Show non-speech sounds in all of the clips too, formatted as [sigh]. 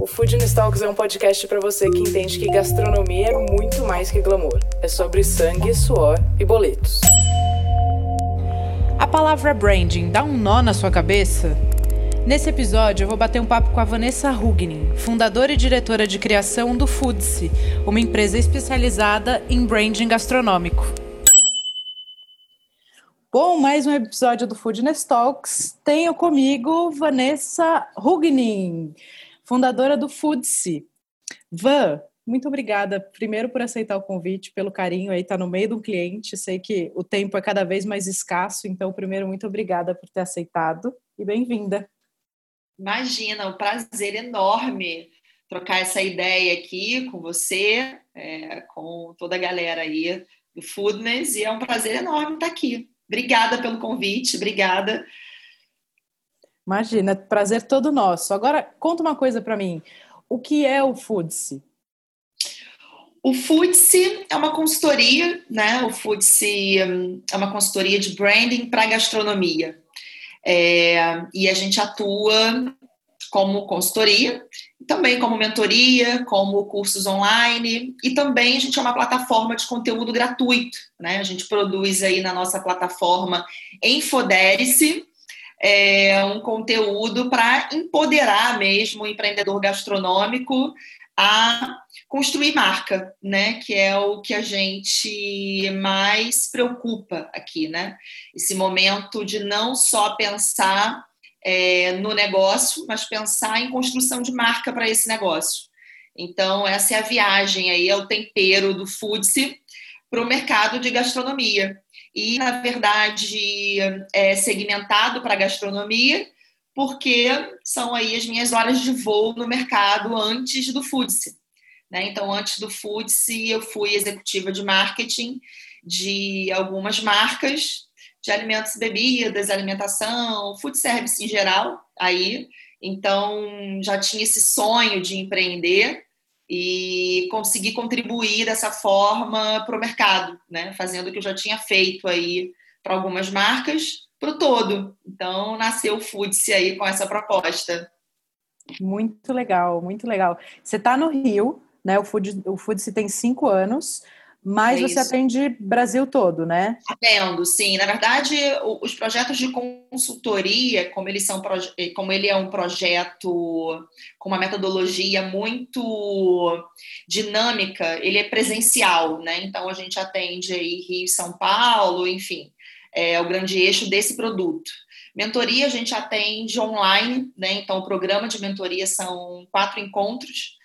O Food Talks é um podcast para você que entende que gastronomia é muito mais que glamour. É sobre sangue, suor e boletos. A palavra branding dá um nó na sua cabeça? Nesse episódio, eu vou bater um papo com a Vanessa Hugnin, fundadora e diretora de criação do Foodse, uma empresa especializada em branding gastronômico. Bom, mais um episódio do Foodness Talks. Tenho comigo Vanessa Hugnin fundadora do Foodse. Van, muito obrigada, primeiro por aceitar o convite, pelo carinho aí, tá no meio do cliente, sei que o tempo é cada vez mais escasso, então, primeiro, muito obrigada por ter aceitado e bem-vinda. Imagina, um prazer enorme trocar essa ideia aqui com você, é, com toda a galera aí do Foodness, e é um prazer enorme estar aqui. Obrigada pelo convite, obrigada Imagina, prazer todo nosso. Agora, conta uma coisa para mim. O que é o Foodse? O Foodse é uma consultoria, né? O Foodse hum, é uma consultoria de branding para gastronomia. É, e a gente atua como consultoria, também como mentoria, como cursos online e também a gente é uma plataforma de conteúdo gratuito, né? A gente produz aí na nossa plataforma Enfodere-se, é, um conteúdo para empoderar mesmo o empreendedor gastronômico a construir marca, né? Que é o que a gente mais preocupa aqui, né? Esse momento de não só pensar é, no negócio, mas pensar em construção de marca para esse negócio. Então, essa é a viagem aí, é o tempero do Foodse para o mercado de gastronomia e, na verdade, é segmentado para gastronomia, porque são aí as minhas horas de voo no mercado antes do Foodse. Né? Então, antes do Foodse, eu fui executiva de marketing de algumas marcas de alimentos e bebidas, alimentação, food service em geral, aí. Então, já tinha esse sonho de empreender e conseguir contribuir dessa forma para o mercado, né? fazendo o que eu já tinha feito aí para algumas marcas, para o todo. Então, nasceu o Foodse aí com essa proposta. Muito legal, muito legal. Você está no Rio, né? O Food, o Foodse tem cinco anos. Mas é você atende Brasil todo, né? Atendo, sim. Na verdade, os projetos de consultoria, como eles são como ele é um projeto com uma metodologia muito dinâmica, ele é presencial, né? Então a gente atende aí Rio e São Paulo, enfim, é o grande eixo desse produto. Mentoria a gente atende online, né? Então o programa de mentoria são quatro encontros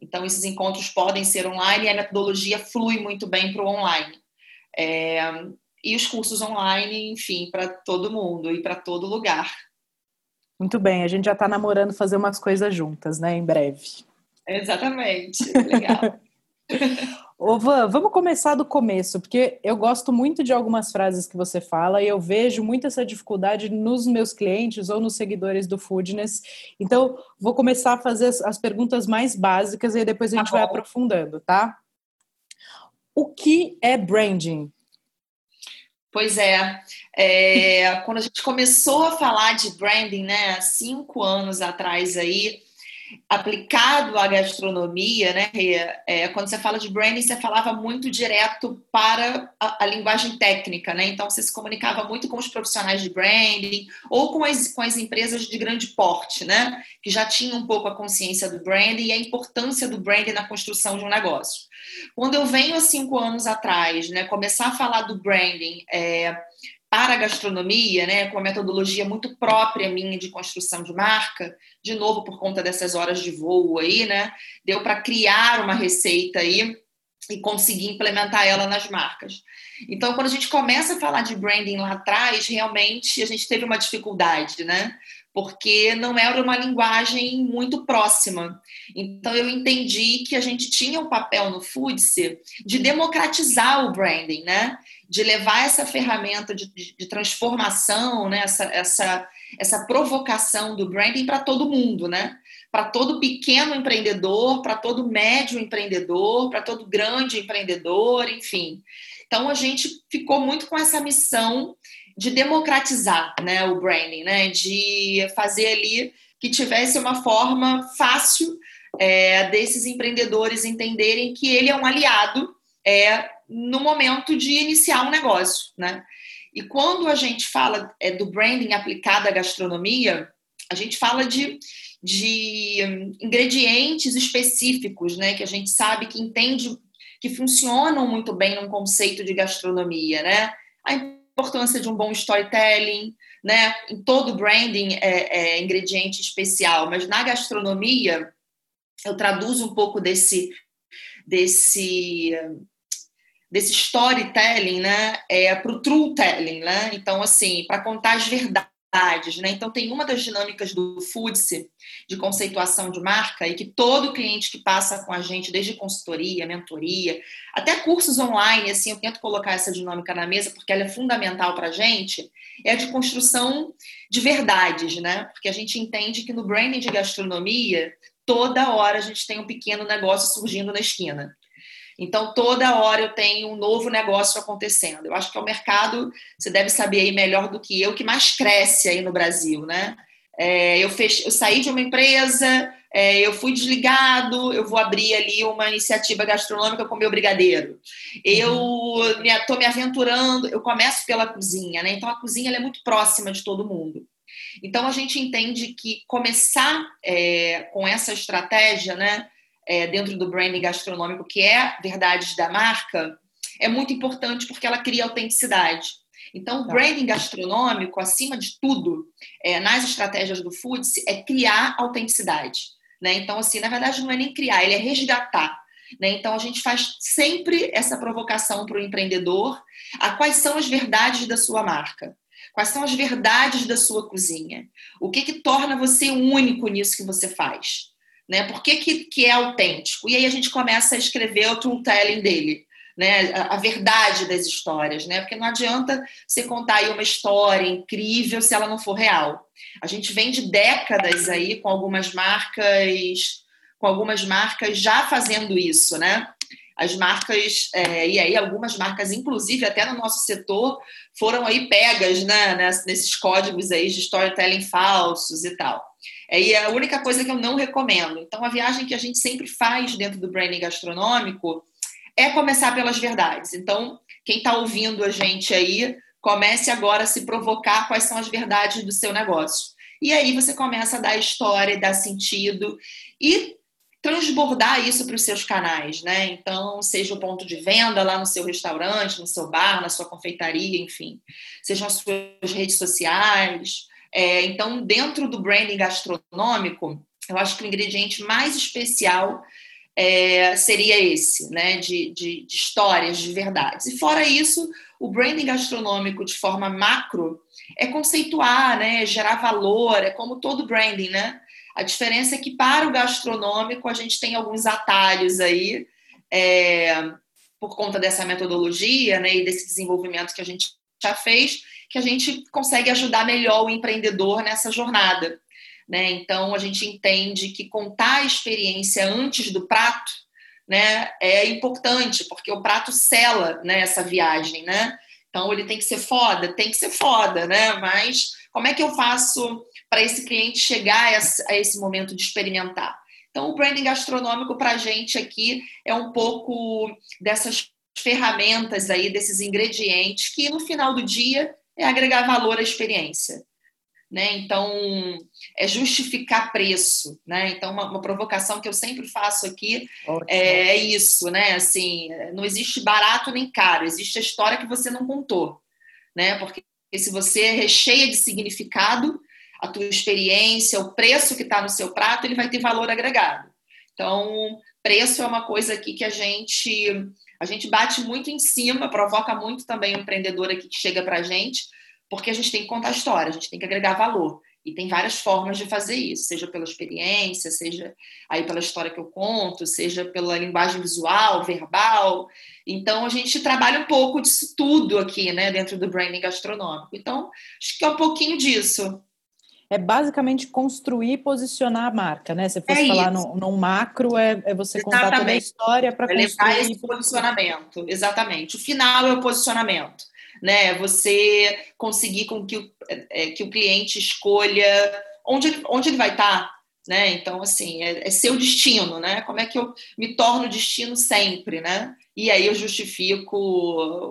então, esses encontros podem ser online e a metodologia flui muito bem para o online. É, e os cursos online, enfim, para todo mundo e para todo lugar. Muito bem, a gente já está namorando fazer umas coisas juntas, né, em breve. Exatamente, legal. [laughs] Ô, Van, vamos começar do começo, porque eu gosto muito de algumas frases que você fala e eu vejo muito essa dificuldade nos meus clientes ou nos seguidores do Foodness. Então, vou começar a fazer as perguntas mais básicas e depois a gente tá vai aprofundando, tá? O que é branding? Pois é, é, quando a gente começou a falar de branding, né, cinco anos atrás aí, aplicado à gastronomia, né? É, quando você fala de branding, você falava muito direto para a, a, linguagem técnica, né? Então você se comunicava muito com os profissionais de branding ou com as, com as empresas de grande porte, né? Que já tinham um pouco a consciência do branding e a importância do branding na construção de um negócio. Quando eu venho há cinco anos atrás, né, começar a falar do branding, é, para a gastronomia, né, com uma metodologia muito própria minha de construção de marca, de novo por conta dessas horas de voo aí, né, deu para criar uma receita aí e conseguir implementar ela nas marcas. Então, quando a gente começa a falar de branding lá atrás, realmente a gente teve uma dificuldade, né? Porque não era uma linguagem muito próxima. Então, eu entendi que a gente tinha um papel no Foodse de democratizar o branding, né? De levar essa ferramenta de, de, de transformação, né? essa, essa, essa provocação do branding para todo mundo, né? Para todo pequeno empreendedor, para todo médio empreendedor, para todo grande empreendedor, enfim. Então, a gente ficou muito com essa missão de democratizar né, o branding, né, de fazer ali que tivesse uma forma fácil é, desses empreendedores entenderem que ele é um aliado é, no momento de iniciar um negócio. Né? E quando a gente fala é, do branding aplicado à gastronomia, a gente fala de, de ingredientes específicos, né, que a gente sabe que entende que funcionam muito bem num conceito de gastronomia, né? A importância de um bom storytelling, né? Em todo branding é, é ingrediente especial, mas na gastronomia eu traduzo um pouco desse desse desse storytelling, né? É para o true telling, né? Então assim, para contar as verdades né? Então, tem uma das dinâmicas do Foodse, de conceituação de marca, e que todo cliente que passa com a gente, desde consultoria, mentoria, até cursos online, assim, eu tento colocar essa dinâmica na mesa, porque ela é fundamental para a gente, é a de construção de verdades, né? Porque a gente entende que no branding de gastronomia, toda hora a gente tem um pequeno negócio surgindo na esquina. Então, toda hora eu tenho um novo negócio acontecendo. Eu acho que é o mercado, você deve saber aí melhor do que eu, que mais cresce aí no Brasil, né? É, eu, fech... eu saí de uma empresa, é, eu fui desligado, eu vou abrir ali uma iniciativa gastronômica com meu brigadeiro. Eu estou me, me, aventurando, eu começo pela cozinha, né? Então a cozinha é muito próxima de todo mundo. Então a gente entende que começar é, com essa estratégia, né? É, dentro do branding gastronômico, que é verdades da marca, é muito importante porque ela cria autenticidade. Então, o tá. branding gastronômico, acima de tudo, é, nas estratégias do Foods, é criar autenticidade. Né? Então, assim, na verdade, não é nem criar, ele é resgatar. Né? Então, a gente faz sempre essa provocação para o empreendedor a quais são as verdades da sua marca. Quais são as verdades da sua cozinha? O que, que torna você único nisso que você faz? Né? Por que, que, que é autêntico? E aí a gente começa a escrever o truth-telling dele. Né, a, verdade das histórias, né? Porque não adianta você contar aí uma história incrível se ela não for real. A gente vem de décadas aí com algumas marcas, com algumas marcas já fazendo isso, né? As marcas, é, e aí algumas marcas, inclusive até no nosso setor, foram aí pegas né, nesses códigos aí de storytelling falsos e tal. É, e é a única coisa que eu não recomendo. Então, a viagem que a gente sempre faz dentro do branding gastronômico é começar pelas verdades. Então, quem está ouvindo a gente aí, comece agora a se provocar quais são as verdades do seu negócio. E aí você começa a dar história, dar sentido e transbordar isso para os seus canais, né? Então, seja o ponto de venda lá no seu restaurante, no seu bar, na sua confeitaria, enfim, sejam as suas redes sociais, é, então, dentro do branding gastronômico, eu acho que o ingrediente mais especial é, seria esse, né, de, de, de, histórias, de verdades. E fora isso, o branding gastronômico de forma macro é conceituar, né, gerar valor, é como todo branding, né? A diferença é que para o gastronômico a gente tem alguns atalhos aí, é, por conta dessa metodologia, né, e desse desenvolvimento que a gente já fez, que a gente consegue ajudar melhor o empreendedor nessa jornada. Né? Então, a gente entende que contar a experiência antes do prato né, é importante, porque o prato sela né, essa viagem. Né? Então, ele tem que ser foda? Tem que ser foda, né? mas como é que eu faço para esse cliente chegar a esse momento de experimentar? Então, o branding gastronômico para a gente aqui é um pouco dessas ferramentas aí, desses ingredientes que no final do dia é agregar valor à experiência. Né? Então, é justificar preço, né? Então, uma, uma provocação que eu sempre faço aqui é, é isso, né? Assim, não existe barato nem caro, existe a história que você não contou, né? Porque se você recheia de significado a tua experiência, o preço que está no seu prato, ele vai ter valor agregado. Então, preço é uma coisa aqui que a gente a gente bate muito em cima, provoca muito também o empreendedor aqui que chega para a gente, porque a gente tem que contar história, a gente tem que agregar valor. E tem várias formas de fazer isso, seja pela experiência, seja aí pela história que eu conto, seja pela linguagem visual, verbal. Então a gente trabalha um pouco disso tudo aqui, né, dentro do branding gastronômico. Então, acho que é um pouquinho disso. É basicamente construir e posicionar a marca, né? Se fosse é falar num, num, macro, é, é você Exatamente. contar toda a história para é construir. Levar esse posicionamento. Exatamente. O final é o posicionamento né? Você conseguir com que o, é, que o cliente escolha onde ele, onde ele vai estar, né? Então, assim, é, é seu destino, né? Como é que eu me torno destino sempre, né? E aí eu justifico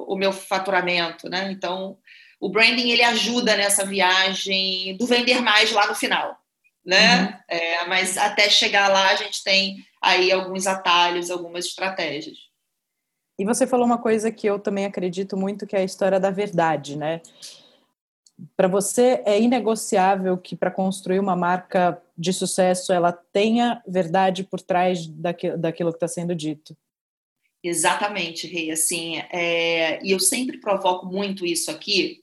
o meu faturamento, né? Então, o branding ele ajuda nessa viagem do vender mais lá no final, né? Uhum. É, mas até chegar lá a gente tem aí alguns atalhos, algumas estratégias. E você falou uma coisa que eu também acredito muito, que é a história da verdade, né? Para você é inegociável que para construir uma marca de sucesso ela tenha verdade por trás daquilo, daquilo que está sendo dito. Exatamente, Rei. Assim, é... e eu sempre provoco muito isso aqui,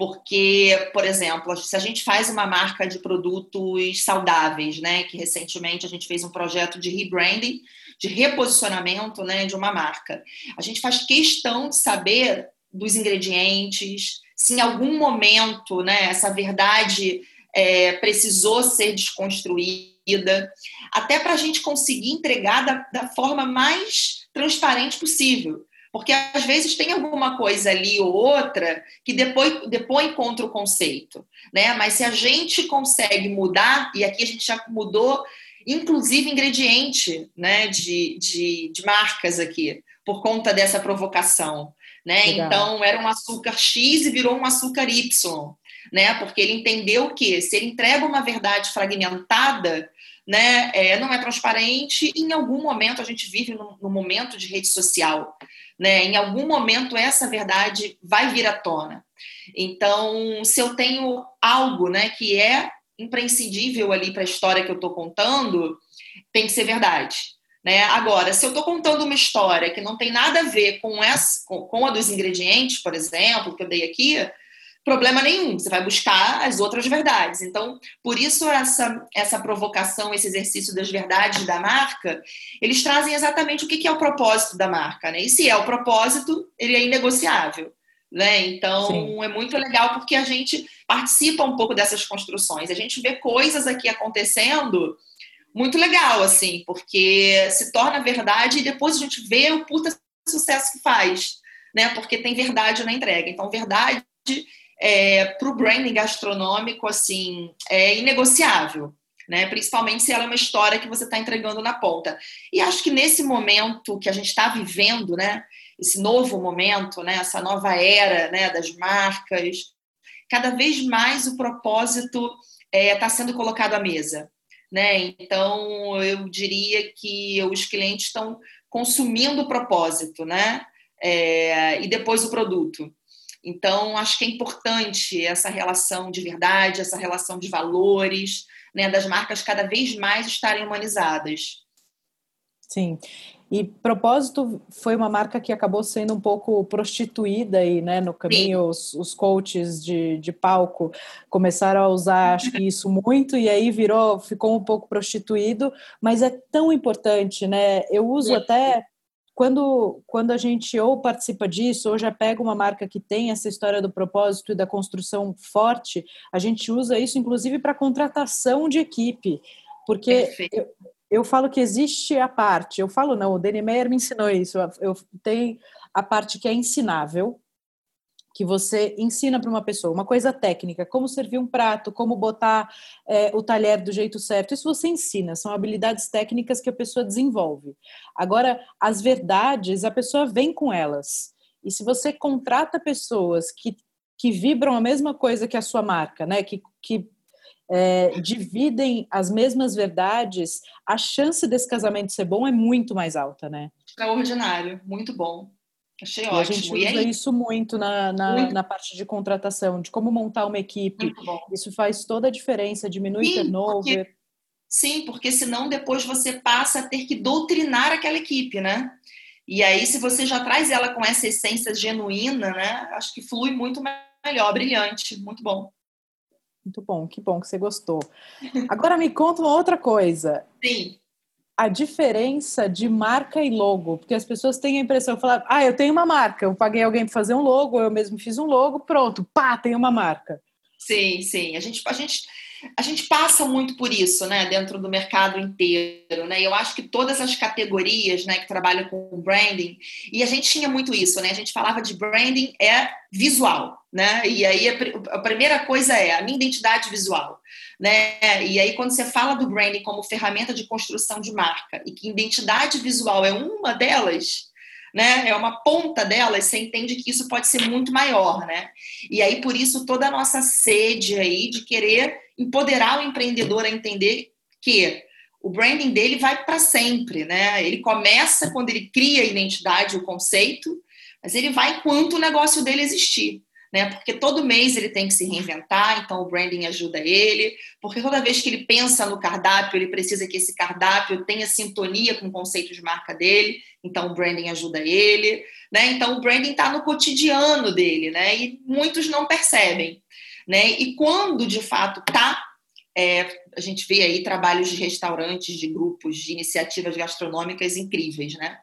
porque, por exemplo, se a gente faz uma marca de produtos saudáveis, né? Que recentemente a gente fez um projeto de rebranding de reposicionamento né, de uma marca. A gente faz questão de saber dos ingredientes, se em algum momento né, essa verdade é, precisou ser desconstruída, até para a gente conseguir entregar da, da forma mais transparente possível. Porque às vezes tem alguma coisa ali ou outra que depois, depois contra o conceito. Né? Mas se a gente consegue mudar, e aqui a gente já mudou inclusive ingrediente né, de, de, de marcas aqui, por conta dessa provocação. Né? Então, era um açúcar X e virou um açúcar Y, né? porque ele entendeu que se ele entrega uma verdade fragmentada, né, é, não é transparente, e em algum momento a gente vive no, no momento de rede social. Né? Em algum momento essa verdade vai vir à tona. Então, se eu tenho algo né, que é imprescindível ali para a história que eu estou contando, tem que ser verdade. Né? Agora, se eu estou contando uma história que não tem nada a ver com, essa, com, a dos ingredientes, por exemplo, que eu dei aqui, problema nenhum, você vai buscar as outras verdades. Então, por isso essa, essa provocação, esse exercício das verdades da marca, eles trazem exatamente o que é o propósito da marca. Né? E se é o propósito, ele é inegociável. Né? Então, Sim. é muito legal porque a gente participa um pouco dessas construções. A gente vê coisas aqui acontecendo muito legal, assim, porque se torna verdade e depois a gente vê o puta sucesso que faz, né? Porque tem verdade na entrega. Então, verdade é, para o branding gastronômico, assim, é inegociável. Né? Principalmente se ela é uma história que você está entregando na ponta. E acho que nesse momento que a gente está vivendo, né? Esse novo momento, né? Essa nova era, né? Das marcas, cada vez mais o propósito está é, tá sendo colocado à mesa. Né? Então, eu diria que os clientes estão consumindo o propósito, né? É, e depois o produto. Então, acho que é importante essa relação de verdade, essa relação de valores, né, das marcas cada vez mais estarem humanizadas. Sim. E propósito foi uma marca que acabou sendo um pouco prostituída aí, né? No caminho, os, os, coaches de, de palco começaram a usar, acho que isso muito, e aí virou, ficou um pouco prostituído, mas é tão importante, né? Eu uso até quando, quando a gente ou participa disso, ou já pega uma marca que tem essa história do propósito e da construção forte, a gente usa isso inclusive para contratação de equipe. Porque eu, eu falo que existe a parte, eu falo não, o Danny Meyer me ensinou isso, eu tenho a parte que é ensinável, que você ensina para uma pessoa, uma coisa técnica, como servir um prato, como botar é, o talher do jeito certo, isso você ensina, são habilidades técnicas que a pessoa desenvolve. Agora, as verdades, a pessoa vem com elas. E se você contrata pessoas que, que vibram a mesma coisa que a sua marca, né, que, que é, dividem as mesmas verdades, a chance desse casamento ser bom é muito mais alta, né? Extraordinário, muito bom. Achei e ótimo. A gente usa isso muito na, na, muito. na, parte de contratação, de como montar uma equipe. Isso faz toda a diferença, diminui sim, turnover. Porque, sim, porque senão depois você passa a ter que doutrinar aquela equipe, né? E aí, se você já traz ela com essa essência genuína, né? Acho que flui muito melhor, brilhante, muito bom. Muito bom, que bom que você gostou. Agora me conta uma outra coisa. Sim. A diferença de marca e logo, porque as pessoas têm a impressão de falar, ah, eu tenho uma marca, eu paguei alguém para fazer um logo, eu mesmo fiz um logo, pronto, pá, tem uma marca. Sim, sim. A gente, a gente a gente passa muito por isso, né, dentro do mercado inteiro, né? Eu acho que todas as categorias, né, que trabalham com branding, e a gente tinha muito isso, né? A gente falava de branding é visual, né? E aí a, primeira coisa é a minha identidade visual, né? E aí quando você fala do branding como ferramenta de construção de marca e que identidade visual é uma delas, né? É uma ponta delas, você entende que isso pode ser muito maior, né? E aí, por isso, toda a nossa sede aí de querer empoderar o empreendedor a entender que o branding dele vai para sempre, né? Ele começa quando ele cria a identidade, o conceito, mas ele vai enquanto o negócio dele existir né? Porque todo mês ele tem que se reinventar, então o branding ajuda ele, porque toda vez que ele pensa no cardápio, ele precisa que esse cardápio tenha sintonia com o conceito de marca dele, então o branding ajuda ele, né? Então o branding está no cotidiano dele, né? E muitos não percebem, né? E quando de fato está é, a gente vê aí trabalhos de restaurantes, de grupos, de iniciativas gastronômicas incríveis, né?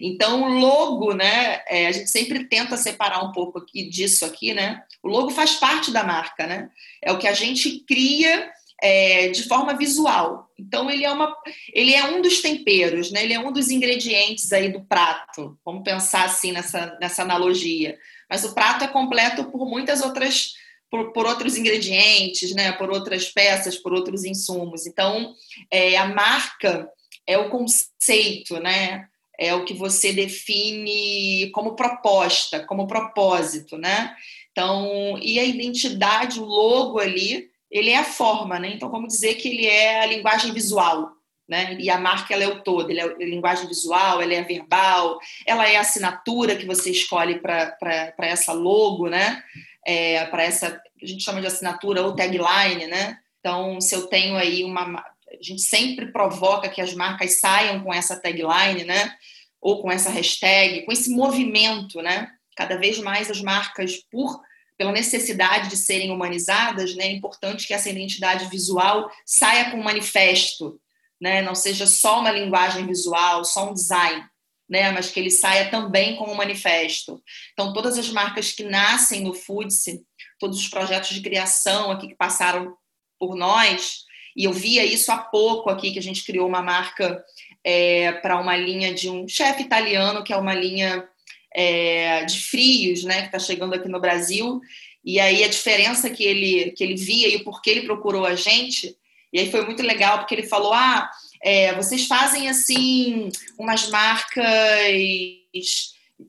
Então, o logo, né? É, a gente sempre tenta separar um pouco aqui disso aqui, né? O logo faz parte da marca, né? É o que a gente cria é, de forma visual. Então, ele é, uma, ele é um dos temperos, né? Ele é um dos ingredientes aí do prato. Vamos pensar assim nessa, nessa analogia. Mas o prato é completo por muitas outras por, por, outros ingredientes, né, por outras peças, por outros insumos. Então, é, a marca é o conceito, né? É o que você define como proposta, como propósito, né? Então, e a identidade, o logo ali, ele é a forma, né? Então, vamos dizer que ele é a linguagem visual, né? E a marca ela é o todo, ele é a linguagem visual, ela é verbal, ela é a assinatura que você escolhe para essa logo, né? É, para essa a gente chama de assinatura ou tagline, né? Então, se eu tenho aí uma. A gente sempre provoca que as marcas saiam com essa tagline, né? Ou com essa hashtag, com esse movimento, né? Cada vez mais as marcas, por pela necessidade de serem humanizadas, né, é importante que essa identidade visual saia com um manifesto, né, não seja só uma linguagem visual, só um design, né, mas que ele saia também com um manifesto. Então, todas as marcas que nascem no Foodse, todos os projetos de criação aqui que passaram por nós, e eu via isso há pouco aqui, que a gente criou uma marca é, para uma linha de um chefe italiano, que é uma linha é, de frios, né, que está chegando aqui no Brasil, e aí a diferença que ele, que ele via e o porquê ele procurou a gente, e aí foi muito legal, porque ele falou, ah, é, vocês fazem assim umas marcas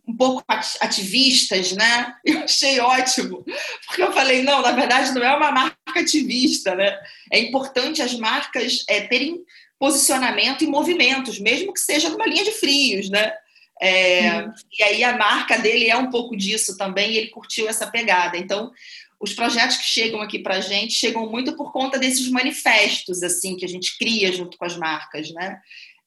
um pouco ativistas, né? [laughs] Eu achei ótimo, porque eu falei, não, na verdade não é uma marca ativista, né? É importante as marcas é, terem posicionamento e movimentos, mesmo que seja numa linha de frios, né? É, uhum. E aí a marca dele é um pouco disso também, e ele curtiu essa pegada. Então, os projetos que chegam aqui para a gente chegam muito por conta desses manifestos assim que a gente cria junto com as marcas, né?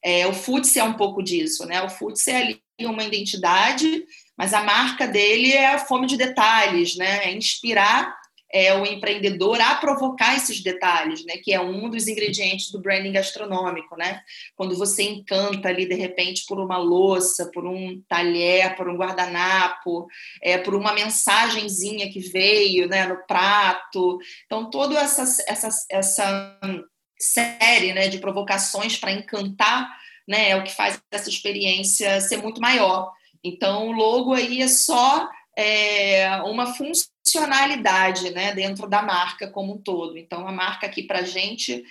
É, o Futs é um pouco disso, né? O Futs é ali uma identidade, mas a marca dele é a fome de detalhes, né? É inspirar é, o empreendedor a provocar esses detalhes, né? Que é um dos ingredientes do branding gastronômico, né? Quando você encanta ali de repente por uma louça, por um talher, por um guardanapo, é, por uma mensagenzinha que veio, né? No prato. Então toda essa essa, essa série, né? De provocações para encantar, né? É o que faz essa experiência ser muito maior. Então o logo aí é só é, uma função funcionalidade né, dentro da marca como um todo. Então, a marca aqui para a gente,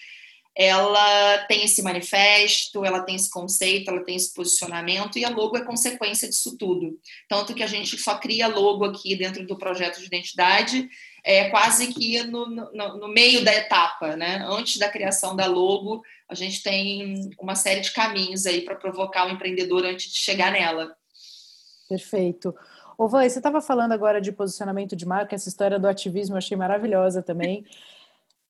ela tem esse manifesto, ela tem esse conceito, ela tem esse posicionamento e a logo é consequência disso tudo. Tanto que a gente só cria logo aqui dentro do projeto de identidade, é quase que no, no, no meio da etapa, né? Antes da criação da logo, a gente tem uma série de caminhos aí para provocar o empreendedor antes de chegar nela. Perfeito. Ô, você estava falando agora de posicionamento de marca, essa história do ativismo eu achei maravilhosa também.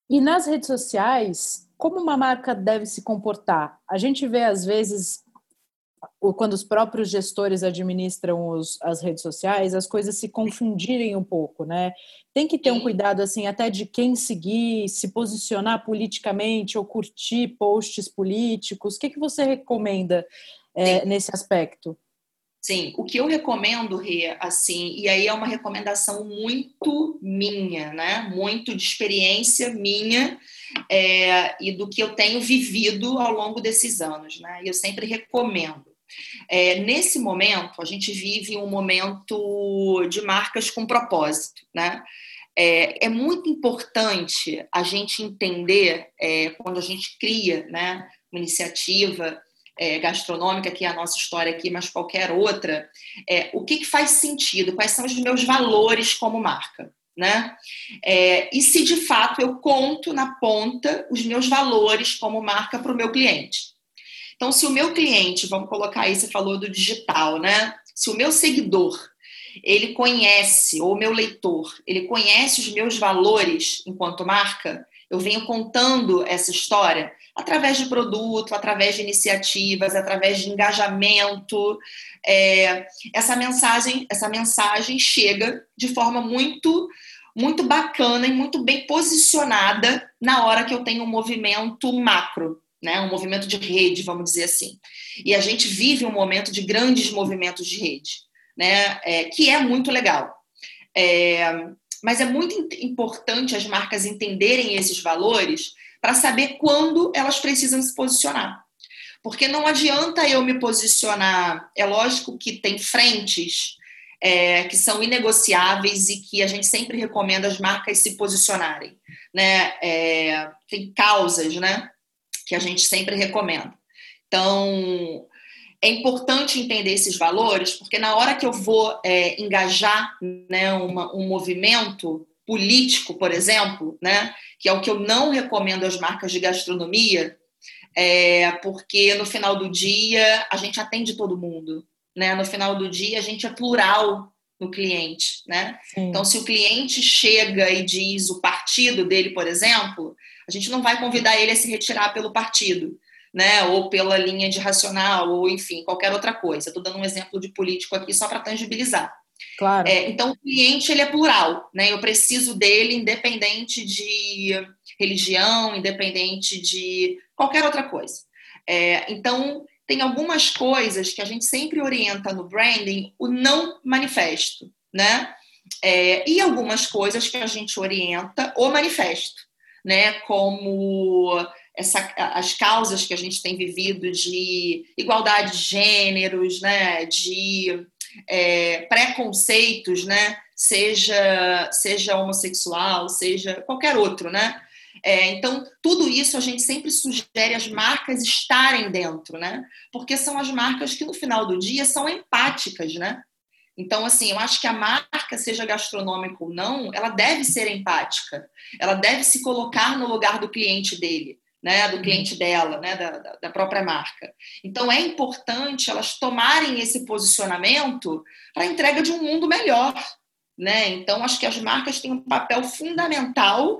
E nas redes sociais, como uma marca deve se comportar? A gente vê, às vezes, quando os próprios gestores administram os, as redes sociais, as coisas se confundirem um pouco, né? Tem que ter um cuidado, assim, até de quem seguir, se posicionar politicamente ou curtir posts políticos. O que, que você recomenda é, nesse aspecto? Sim, o que eu recomendo, Rê, assim, e aí é uma recomendação muito minha, né? Muito de experiência minha é, e do que eu tenho vivido ao longo desses anos, né? E eu sempre recomendo. É, nesse momento, a gente vive um momento de marcas com propósito, né? É, é muito importante a gente entender, é, quando a gente cria né, uma iniciativa é, gastronômica, que é a nossa história aqui, mas qualquer outra, é, o que, que, faz sentido, quais são os meus valores como marca. Né? É, e se de fato eu conto na ponta os meus valores como marca para o meu cliente. Então, se o meu cliente, vamos colocar aí, você falou do digital, né? Se o meu seguidor ele conhece, ou o meu leitor, ele conhece os meus valores enquanto marca, eu venho contando essa história através de produto, através de iniciativas, através de engajamento. É, essa mensagem, essa mensagem chega de forma muito muito bacana e muito bem posicionada na hora que eu tenho um movimento macro, né? um movimento de rede, vamos dizer assim. E a gente vive um momento de grandes movimentos de rede, né? É, que é muito legal. É, mas é muito importante as marcas entenderem esses valores para saber quando elas precisam se posicionar. Porque não adianta eu me posicionar. É lógico que tem frentes é, que são inegociáveis e que a gente sempre recomenda as marcas se posicionarem. Né? É, tem causas né, que a gente sempre recomenda. Então, é importante entender esses valores, porque na hora que eu vou é, engajar né, uma, um movimento político, por exemplo, né, que é o que eu não recomendo às marcas de gastronomia, é, porque no final do dia a gente atende todo mundo. Né? No final do dia a gente é plural no cliente. Né? Então, se o cliente chega e diz o partido dele, por exemplo, a gente não vai convidar ele a se retirar pelo partido né? Ou pela linha de racional, ou enfim, qualquer outra coisa. Estou dando um exemplo de político aqui só para tangibilizar. Claro. É, então, o cliente ele é plural, né? Eu preciso dele independente de religião, independente de qualquer outra coisa. É, então, tem algumas coisas que a gente sempre orienta no branding o não manifesto, né? É, e algumas coisas que a gente orienta o manifesto, né? Como essa, as causas que a gente tem vivido de igualdade de gêneros, né, de é, preconceitos, né, seja, seja homossexual, seja qualquer outro, né? É, então, tudo isso a gente sempre sugere as marcas estarem dentro, né? Porque são as marcas que, no final do dia, são empáticas, né? Então, assim, eu acho que a marca, seja gastronômica ou não, ela deve ser empática. Ela deve se colocar no lugar do cliente dele né, do cliente dela, né, da, da própria marca. Então é importante elas tomarem esse posicionamento para a entrega de um mundo melhor, né? Então acho que as marcas têm um papel fundamental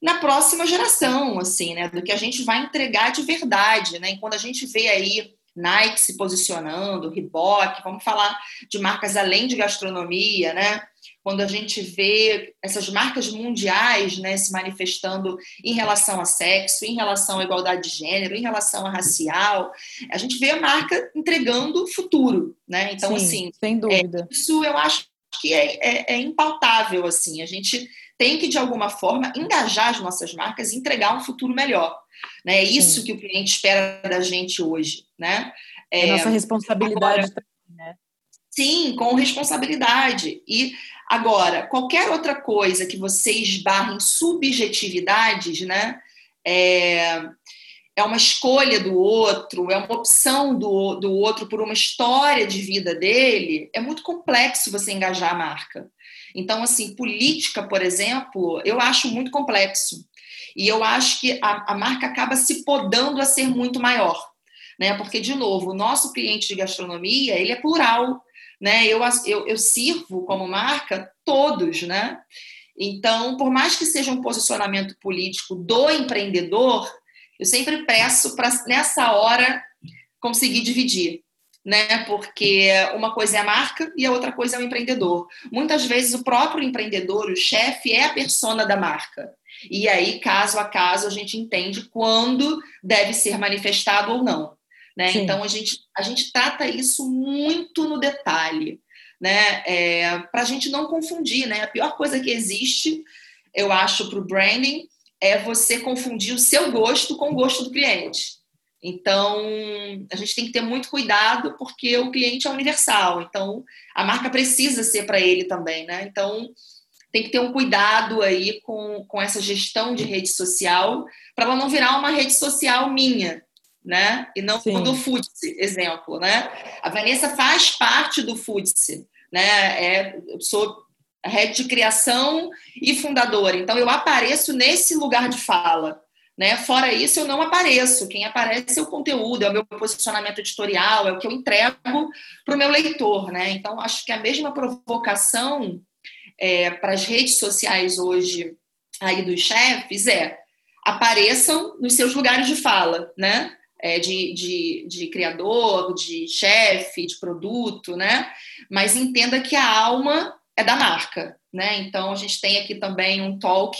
na próxima geração, assim, né, do que a gente vai entregar de verdade, né? E quando a gente vê aí Nike se posicionando, Reebok, vamos falar de marcas além de gastronomia, né? Quando a gente vê essas marcas mundiais né, se manifestando em relação a sexo, em relação à igualdade de gênero, em relação a racial, a gente vê a marca entregando futuro, né? Então, Sim, assim, sem dúvida. É, isso eu acho que é, é, é impautável, assim, a gente tem que, de alguma forma, engajar as nossas marcas e entregar um futuro melhor. Né? É isso Sim. que o cliente espera da gente hoje. Né? É, nossa responsabilidade né? Sim, com responsabilidade. E Agora, qualquer outra coisa que você esbarre em subjetividades, né? É, é uma escolha do outro, é uma opção do, do outro por uma história de vida dele, é muito complexo você engajar a marca. Então, assim, política, por exemplo, eu acho muito complexo. E eu acho que a, a marca acaba se podando a ser muito maior. Né? Porque, de novo, o nosso cliente de gastronomia, ele é plural né? Eu, eu, eu sirvo como marca todos, né? Então, por mais que seja um posicionamento político do empreendedor, eu sempre peço para nessa hora conseguir dividir, né? Porque uma coisa é a marca e a outra coisa é o empreendedor. Muitas vezes o próprio empreendedor, o chefe, é a persona da marca. E aí, caso a caso, a gente entende quando deve ser manifestado ou não. Né? Então, a gente, a gente trata isso muito no detalhe, né? É, para a gente não confundir. Né? A pior coisa que existe, eu acho, para o branding é você confundir o seu gosto com o gosto do cliente. Então, a gente tem que ter muito cuidado porque o cliente é universal. Então, a marca precisa ser para ele também, né? Então, tem que ter um cuidado aí com, com essa gestão de rede social para ela não virar uma rede social minha, né? E não Sim. do Futse, exemplo, né? A Vanessa faz parte do Futse, né? É, eu sou head de criação e fundadora. Então, eu apareço nesse lugar de fala. Né? Fora isso, eu não apareço. Quem aparece é o conteúdo, é o meu posicionamento editorial, é o que eu entrego para o meu leitor. Né? Então, acho que a mesma provocação é, para as redes sociais hoje aí dos chefes é apareçam nos seus lugares de fala, né? É, de, de, de criador, de chefe, de produto, né? Mas entenda que a alma é da marca, né? Então a gente tem aqui também um talk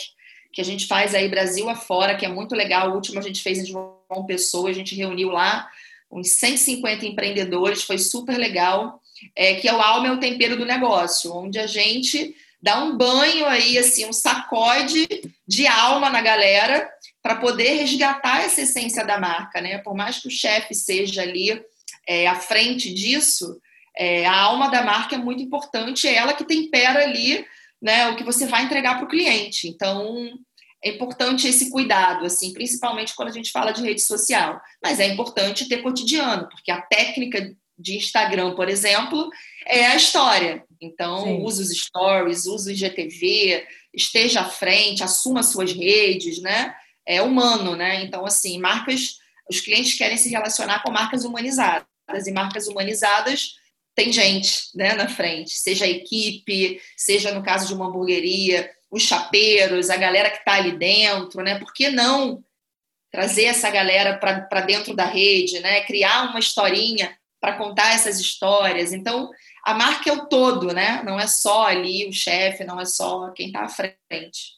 que a gente faz aí Brasil afora, que é muito legal. O último a gente fez em João Pessoa, a gente reuniu lá uns 150 empreendedores, foi super legal. É, que é o alma é o tempero do negócio, onde a gente dá um banho aí, assim, um sacode de alma na galera para poder resgatar essa essência da marca, né? Por mais que o chefe seja ali é, à frente disso, é, a alma da marca é muito importante, é ela que tempera ali né, o que você vai entregar para o cliente. Então, é importante esse cuidado, assim, principalmente quando a gente fala de rede social. Mas é importante ter cotidiano, porque a técnica de Instagram, por exemplo, é a história. Então, Sim. use os stories, use o IGTV, esteja à frente, assuma suas redes, né? É humano, né? Então, assim, marcas, os clientes querem se relacionar com marcas humanizadas, e marcas humanizadas tem gente né, na frente, seja a equipe, seja no caso de uma hamburgueria, os chapeiros, a galera que está ali dentro, né? Por que não trazer essa galera para dentro da rede, né? Criar uma historinha para contar essas histórias. Então, a marca é o todo, né? Não é só ali o chefe, não é só quem está à frente.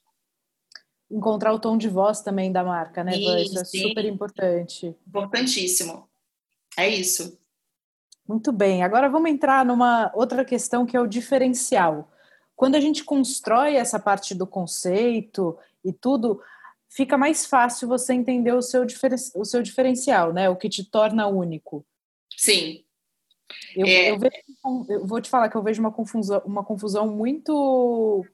Encontrar o tom de voz também da marca, né? Sim, Isso é sim. super importante. Importantíssimo. É isso. Muito bem. Agora vamos entrar numa outra questão que é o diferencial. Quando a gente constrói essa parte do conceito e tudo, fica mais fácil você entender o seu, o seu diferencial, né? O que te torna único. Sim. Eu, é... eu, vejo, eu vou te falar que eu vejo uma confusão, uma confusão muito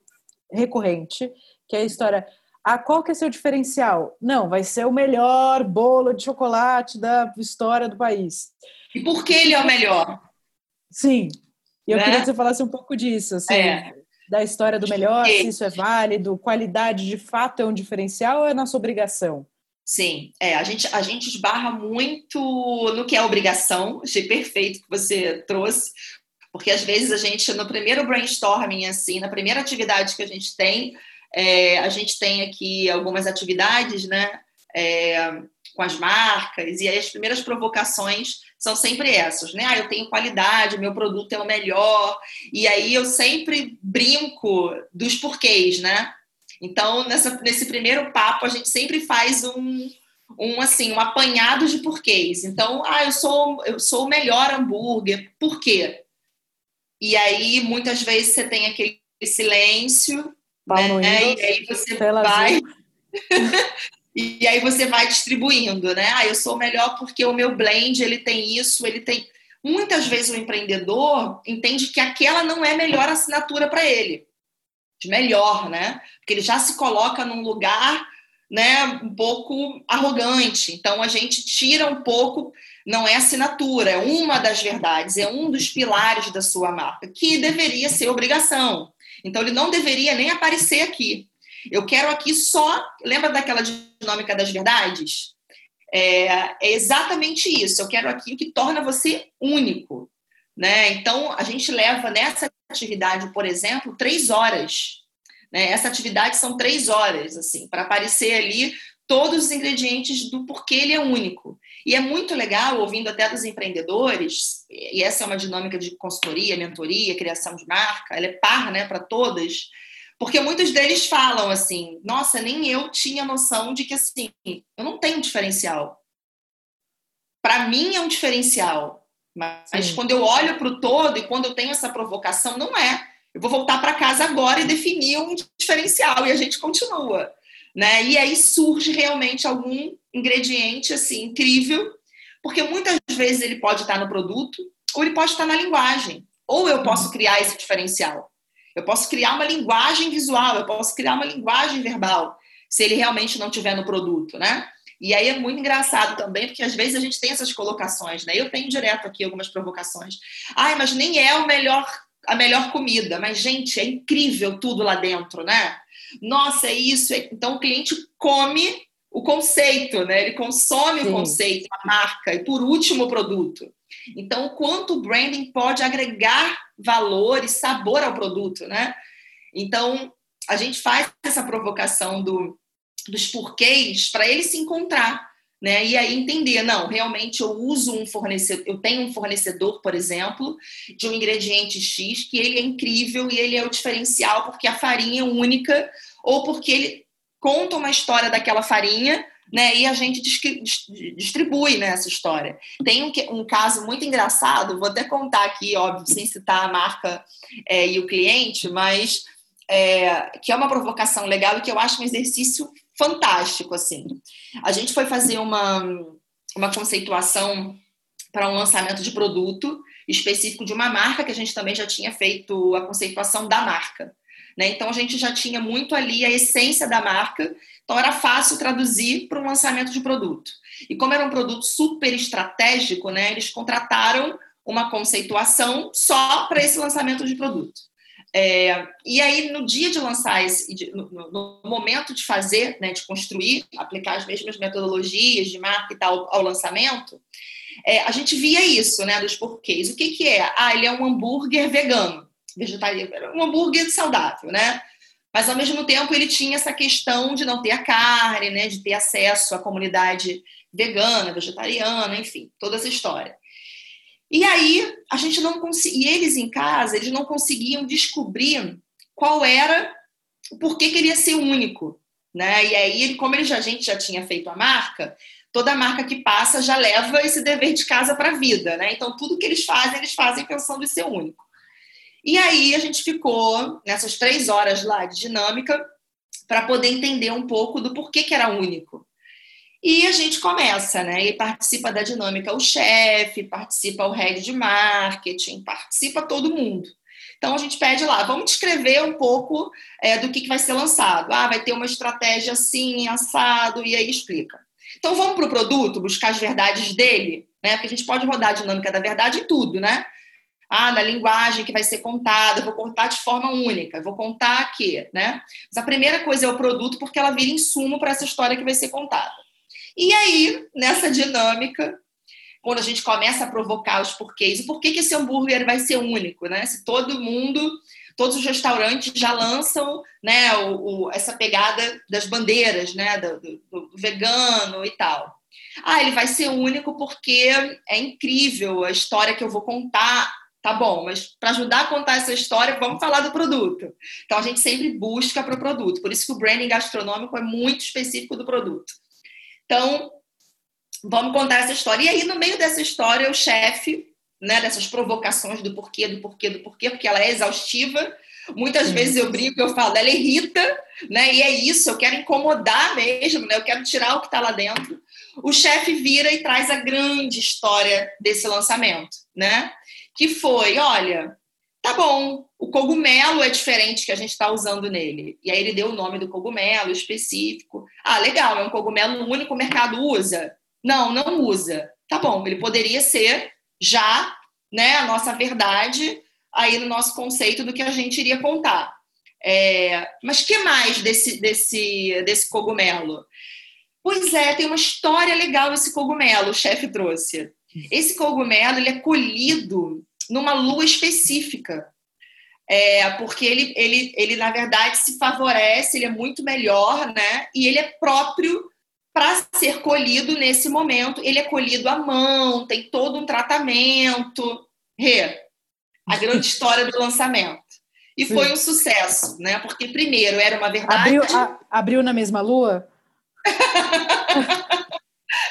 recorrente, que é a história. Ah, qual que é seu diferencial? Não, vai ser o melhor bolo de chocolate da história do país. E por que ele é o melhor? Sim. E eu né? queria que você falasse um pouco disso, assim, é. da história do melhor, se isso é válido, qualidade de fato é um diferencial ou é nossa obrigação? Sim, é, a gente, a gente esbarra muito no que é obrigação, achei perfeito que você trouxe, porque às vezes a gente, no primeiro brainstorming, assim, na primeira atividade que a gente tem, é, a gente tem aqui algumas atividades, né, é, com as marcas, e aí as primeiras provocações são sempre essas, né? Ah, eu tenho qualidade, meu produto é o melhor, e aí eu sempre brinco dos porquês, né? Então, nessa, nesse primeiro papo, a gente sempre faz um, um assim, um apanhado de porquês. Então, ah, eu sou, eu sou o melhor hambúrguer, por quê? E aí, muitas vezes, você tem aquele silêncio, né? E aí você vai. [laughs] E aí você vai distribuindo, né? Ah, eu sou melhor porque o meu blend ele tem isso, ele tem. Muitas vezes o empreendedor entende que aquela não é a melhor assinatura para ele. De melhor, né? Porque ele já se coloca num lugar né, um pouco arrogante. Então a gente tira um pouco, não é assinatura, é uma das verdades, é um dos pilares da sua marca, que deveria ser obrigação. Então ele não deveria nem aparecer aqui. Eu quero aqui só. Lembra daquela dinâmica das verdades? É, é, exatamente isso. Eu quero aqui o que torna você único. Né? Então, a gente leva nessa atividade, por exemplo, três horas. Né? Essa atividade são três horas, assim, para aparecer ali todos os ingredientes do porquê ele é único. E é muito legal, ouvindo até dos empreendedores, e essa é uma dinâmica de consultoria, mentoria, criação de marca, ela é par né, para todas, porque muitos deles falam assim: nossa, nem eu tinha noção de que assim, eu não tenho diferencial. Para mim é um diferencial, mas Sim. quando eu olho para o todo e quando eu tenho essa provocação, não é. Eu vou voltar para casa agora e definir um diferencial e a gente continua. Né? E aí surge realmente algum ingrediente assim incrível, porque muitas vezes ele pode estar no produto ou ele pode estar na linguagem, ou eu posso criar esse diferencial. Eu posso criar uma linguagem visual, eu posso criar uma linguagem verbal, se ele realmente não tiver no produto, né? E aí é muito engraçado também, porque às vezes a gente tem essas colocações, né? Eu tenho direto aqui algumas provocações. Ai, mas nem é o melhor, a melhor comida. Mas, gente, é incrível tudo lá dentro, né? Nossa, é isso. Então o cliente come o conceito, né? Ele consome Sim. o conceito, a marca, e por último o produto. Então, o quanto o branding pode agregar valor e sabor ao produto, né? Então, a gente faz essa provocação do, dos porquês para ele se encontrar, né? E aí entender, não, realmente eu uso um fornecedor, eu tenho um fornecedor, por exemplo, de um ingrediente X que ele é incrível e ele é o diferencial porque a farinha é única ou porque ele conta uma história daquela farinha né? E a gente distribui né, essa história. Tem um, um, caso muito engraçado, vou até contar aqui, óbvio, sem citar a marca é, e o cliente, mas é, que é uma provocação legal e que eu acho um exercício fantástico, assim. A gente foi fazer uma, uma conceituação para um lançamento de produto específico de uma marca que a gente também já tinha feito a conceituação da marca. Né? Então a gente já tinha muito ali a essência da marca então era fácil traduzir para um lançamento de produto. E como era um produto super estratégico, né, eles contrataram uma conceituação só para esse lançamento de produto. É, e aí, no dia de lançar esse, no, no, momento de fazer, né, de construir, aplicar as mesmas metodologias de marca e tal ao lançamento, é, a gente via isso, né, dos porquês. O que, que é? Ah, ele é um hambúrguer vegano, vegetariano, um hambúrguer saudável, né? Mas, ao mesmo tempo, ele tinha essa questão de não ter a carne, né, de ter acesso à comunidade vegana, vegetariana, enfim, toda essa história. E aí, a gente não conseguia, e eles em casa, eles não conseguiam descobrir qual era o porquê que ele ia ser único. Né? E aí, como ele já, a gente já tinha feito a marca, toda marca que passa já leva esse dever de casa para a vida. Né? Então, tudo que eles fazem, eles fazem pensando em ser único. E aí a gente ficou nessas três horas lá de dinâmica para poder entender um pouco do porquê que era único. E a gente começa, né? E participa da dinâmica o chefe, participa o head de marketing, participa todo mundo. Então a gente pede lá, vamos descrever um pouco é, do que, que vai ser lançado. Ah, vai ter uma estratégia assim, assado, e aí explica. Então vamos para o produto, buscar as verdades dele, né? Porque a gente pode rodar a dinâmica da verdade em tudo, né? Ah, na linguagem que vai ser contada, vou contar de forma única, vou contar aqui, né? Mas a primeira coisa é o produto, porque ela vira insumo para essa história que vai ser contada. E aí, nessa dinâmica, quando a gente começa a provocar os porquês, o porquê que esse hambúrguer vai ser único, né? Se todo mundo, todos os restaurantes já lançam, né, o, o essa pegada das bandeiras, né, do, do, do vegano e tal. Ah, ele vai ser único porque é incrível a história que eu vou contar Tá bom, mas para ajudar a contar essa história, vamos falar do produto. Então a gente sempre busca para o produto. Por isso que o branding gastronômico é muito específico do produto. Então, vamos contar essa história. E aí, no meio dessa história, o chefe, né, dessas provocações do porquê, do porquê, do porquê, porque ela é exaustiva. Muitas Sim. vezes eu brinco, eu falo, ela irrita, né? E é isso, eu quero incomodar mesmo, né? Eu quero tirar o que está lá dentro. O chefe vira e traz a grande história desse lançamento, né? Que foi, olha, tá bom, o cogumelo é diferente que a gente está usando nele. E aí ele deu o nome do cogumelo específico. Ah, legal, é um cogumelo o único mercado usa? Não, não usa. Tá bom, ele poderia ser já, né, a nossa verdade aí no nosso conceito do que a gente iria contar. É, mas que mais desse, desse, desse cogumelo? Pois é, tem uma história legal esse cogumelo, o chefe trouxe. Esse cogumelo ele é colhido numa lua específica. É, porque ele, ele, ele, na verdade, se favorece, ele é muito melhor, né? E ele é próprio para ser colhido nesse momento. Ele é colhido à mão, tem todo um tratamento. Rê, a grande [laughs] história do lançamento. E foi um sucesso, né? Porque, primeiro, era uma verdade. Abriu, a, abriu na mesma lua? [laughs]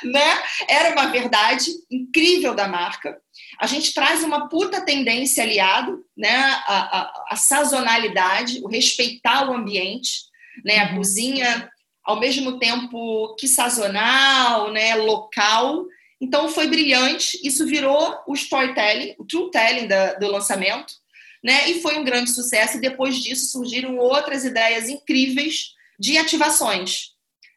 né? Era uma verdade incrível da marca. A gente traz uma puta tendência aliado, né? A, a, a sazonalidade, o respeitar o ambiente, né? A uhum. cozinha, ao mesmo tempo que sazonal, né? Local. Então foi brilhante. Isso virou o storytelling, o true telling da, do lançamento, né? E foi um grande sucesso. E depois disso surgiram outras ideias incríveis de ativações,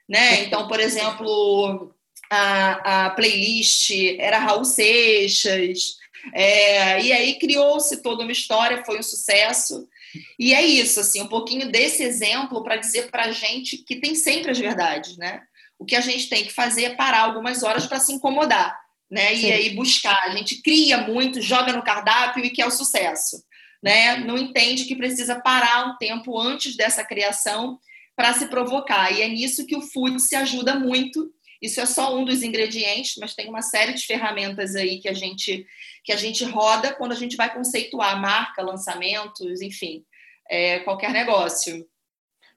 né? Então, por exemplo, a, a playlist era Raul Seixas, é, e aí criou-se toda uma história, foi um sucesso. E é isso, assim, um pouquinho desse exemplo para dizer para a gente que tem sempre as verdades, né? O que a gente tem que fazer é parar algumas horas para se incomodar, né? Sim. E aí buscar. A gente cria muito, joga no cardápio e quer o sucesso, né? Não entende que precisa parar um tempo antes dessa criação para se provocar. E é nisso que o food se ajuda muito isso é só um dos ingredientes, mas tem uma série de ferramentas aí que a gente que a gente roda quando a gente vai conceituar marca, lançamentos, enfim, é, qualquer negócio.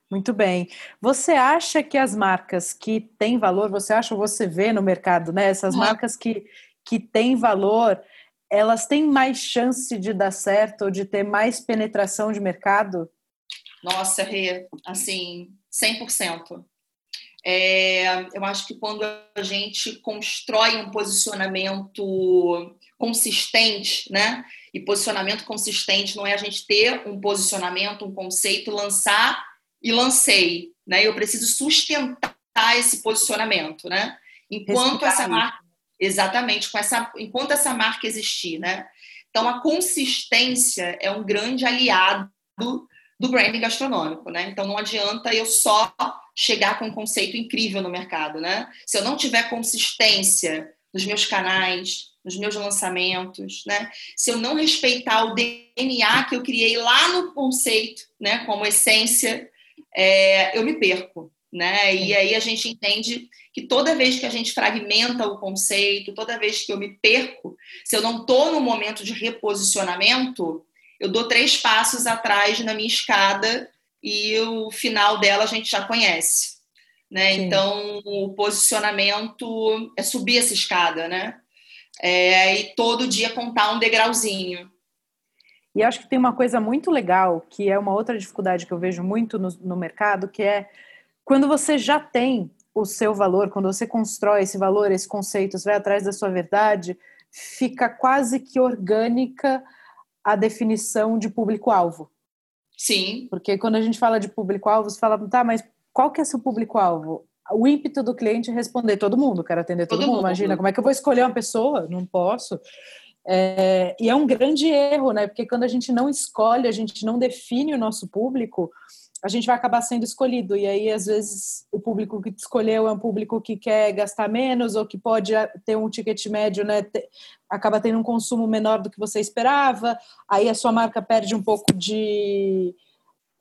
Muito bem. Você acha que as marcas que têm valor, você acha ou você vê no mercado, né? Essas marcas que, que têm valor, elas têm mais chance de dar certo ou de ter mais penetração de mercado? Nossa, Rê, assim, 100%. É, eu acho que quando a gente constrói um posicionamento consistente, né? E posicionamento consistente não é a gente ter um posicionamento, um conceito, lançar e lancei, né? Eu preciso sustentar esse posicionamento, né? Enquanto essa marca, exatamente, com essa, enquanto essa marca existir, né? Então a consistência é um grande aliado do branding gastronômico, né? Então não adianta eu só chegar com um conceito incrível no mercado, né? Se eu não tiver consistência nos meus canais, nos meus lançamentos, né? Se eu não respeitar o DNA que eu criei lá no conceito, né? Como essência, é, eu me perco, né? E aí a gente entende que toda vez que a gente fragmenta o conceito, toda vez que eu me perco, se eu não estou no momento de reposicionamento, eu dou três passos atrás na minha escada e o final dela a gente já conhece. Né? Então, o posicionamento é subir essa escada, né? É, e todo dia contar um degrauzinho. E acho que tem uma coisa muito legal, que é uma outra dificuldade que eu vejo muito no, no mercado, que é quando você já tem o seu valor, quando você constrói esse valor, esse conceito, você vai atrás da sua verdade, fica quase que orgânica a definição de público-alvo. Sim. Porque quando a gente fala de público-alvo, você fala, tá, mas qual que é seu público-alvo? O ímpeto do cliente é responder todo mundo, quero atender todo, todo mundo. mundo. Imagina, como é que eu vou escolher uma pessoa? Não posso. É, e é um grande erro, né? Porque quando a gente não escolhe, a gente não define o nosso público, a gente vai acabar sendo escolhido. E aí, às vezes, o público que te escolheu é um público que quer gastar menos ou que pode ter um ticket médio, né? Acaba tendo um consumo menor do que você esperava. Aí a sua marca perde um pouco de.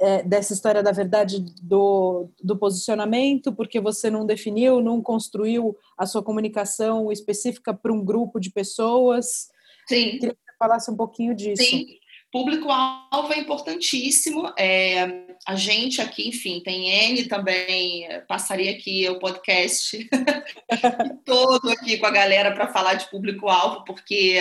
É, dessa história da verdade do, do posicionamento, porque você não definiu, não construiu a sua comunicação específica para um grupo de pessoas. Sim. Queria que você falasse um pouquinho disso. Sim. Público-alvo é importantíssimo. É, a gente aqui, enfim, tem N também, passaria aqui o podcast [laughs] todo aqui com a galera para falar de público-alvo, porque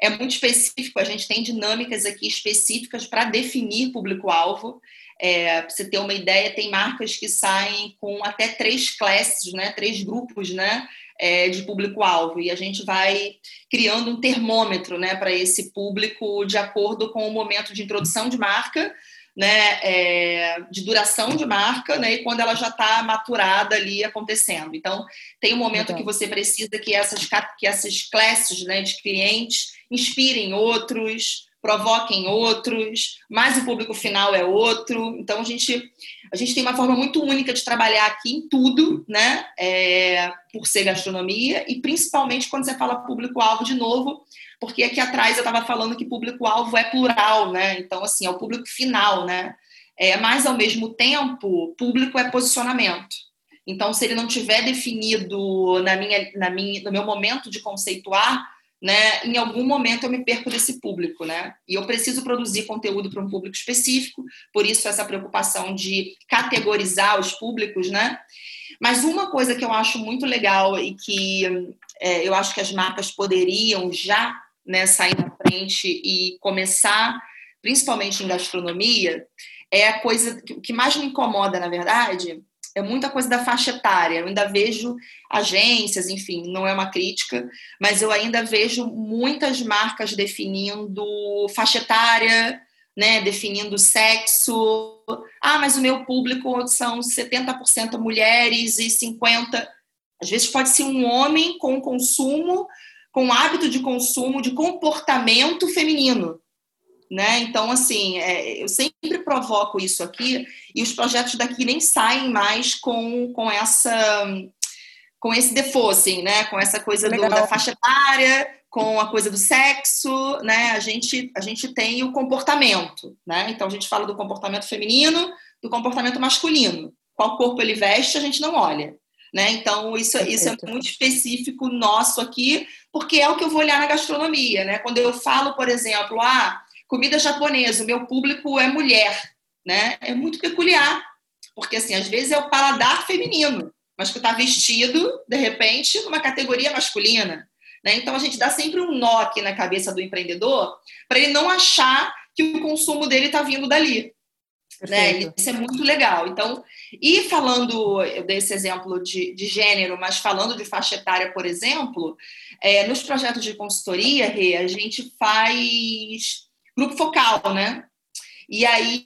é muito específico, a gente tem dinâmicas aqui específicas para definir público-alvo. É, para você ter uma ideia, tem marcas que saem com até três classes, né, três grupos, né, é, de público-alvo e a gente vai criando um termômetro né, para esse público de acordo com o momento de introdução de marca, né, é, de duração de marca, né, e quando ela já está maturada ali acontecendo. Então, tem um momento que você precisa que essas, que essas classes né, de clientes inspirem outros, provoquem outros, mas o público final é outro. Então a gente a gente tem uma forma muito única de trabalhar aqui em tudo, né? É, por ser gastronomia e principalmente quando você fala público-alvo de novo, porque aqui atrás eu estava falando que público-alvo é plural, né? Então assim é o público final, né? É, mas ao mesmo tempo, público é posicionamento. Então, se ele não tiver definido na minha, na minha, no meu momento de conceituar, né, em algum momento eu me perco desse público, né? E eu preciso produzir conteúdo para um público específico, por isso essa preocupação de categorizar os públicos, né? Mas uma coisa que eu acho muito legal e que é, eu acho que as marcas poderiam já né, sair na frente e começar, principalmente em gastronomia, é a coisa que mais me incomoda, na verdade, é muita coisa da faixa etária. Eu ainda vejo agências, enfim, não é uma crítica, mas eu ainda vejo muitas marcas definindo faixa etária, né, definindo sexo. Ah, mas o meu público são 70% mulheres e 50%. Às vezes pode ser um homem com consumo, com hábito de consumo, de comportamento feminino né? Então, assim, é, eu sempre provoco isso aqui e os projetos daqui nem saem mais com, com essa com esse default, assim, né? Com essa coisa do, da faixa etária, com a coisa do sexo, né? A gente, a gente tem o comportamento, né? Então, a gente fala do comportamento feminino, do comportamento masculino. Qual corpo ele veste, a gente não olha. Né? Então, isso, isso é muito específico nosso aqui, porque é o que eu vou olhar na gastronomia. Né? Quando eu falo, por exemplo, ah, comida japonesa, o meu público é mulher, né? É muito peculiar, porque assim, às vezes é o paladar feminino, mas que está vestido, de repente, numa categoria masculina. Né? Então a gente dá sempre um nó aqui na cabeça do empreendedor para ele não achar que o consumo dele está vindo dali. Né? Isso é muito legal. Então, e falando, eu dei esse exemplo de, de gênero, mas falando de faixa etária, por exemplo, é, nos projetos de consultoria, Rê, a gente faz grupo focal, né? E aí,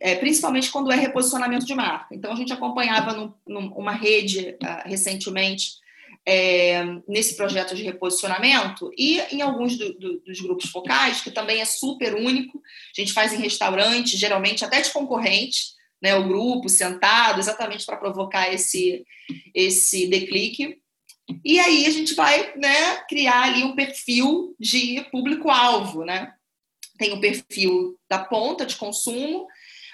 é, principalmente quando é reposicionamento de marca. Então, a gente acompanhava numa rede uh, recentemente é, nesse projeto de reposicionamento e em alguns do, do, dos grupos focais, que também é super único. A gente faz em restaurantes, geralmente até de concorrente, né, o grupo sentado, exatamente para provocar esse, esse declique. E aí a gente vai né, criar ali um perfil de público-alvo, né? Tem o perfil da ponta de consumo,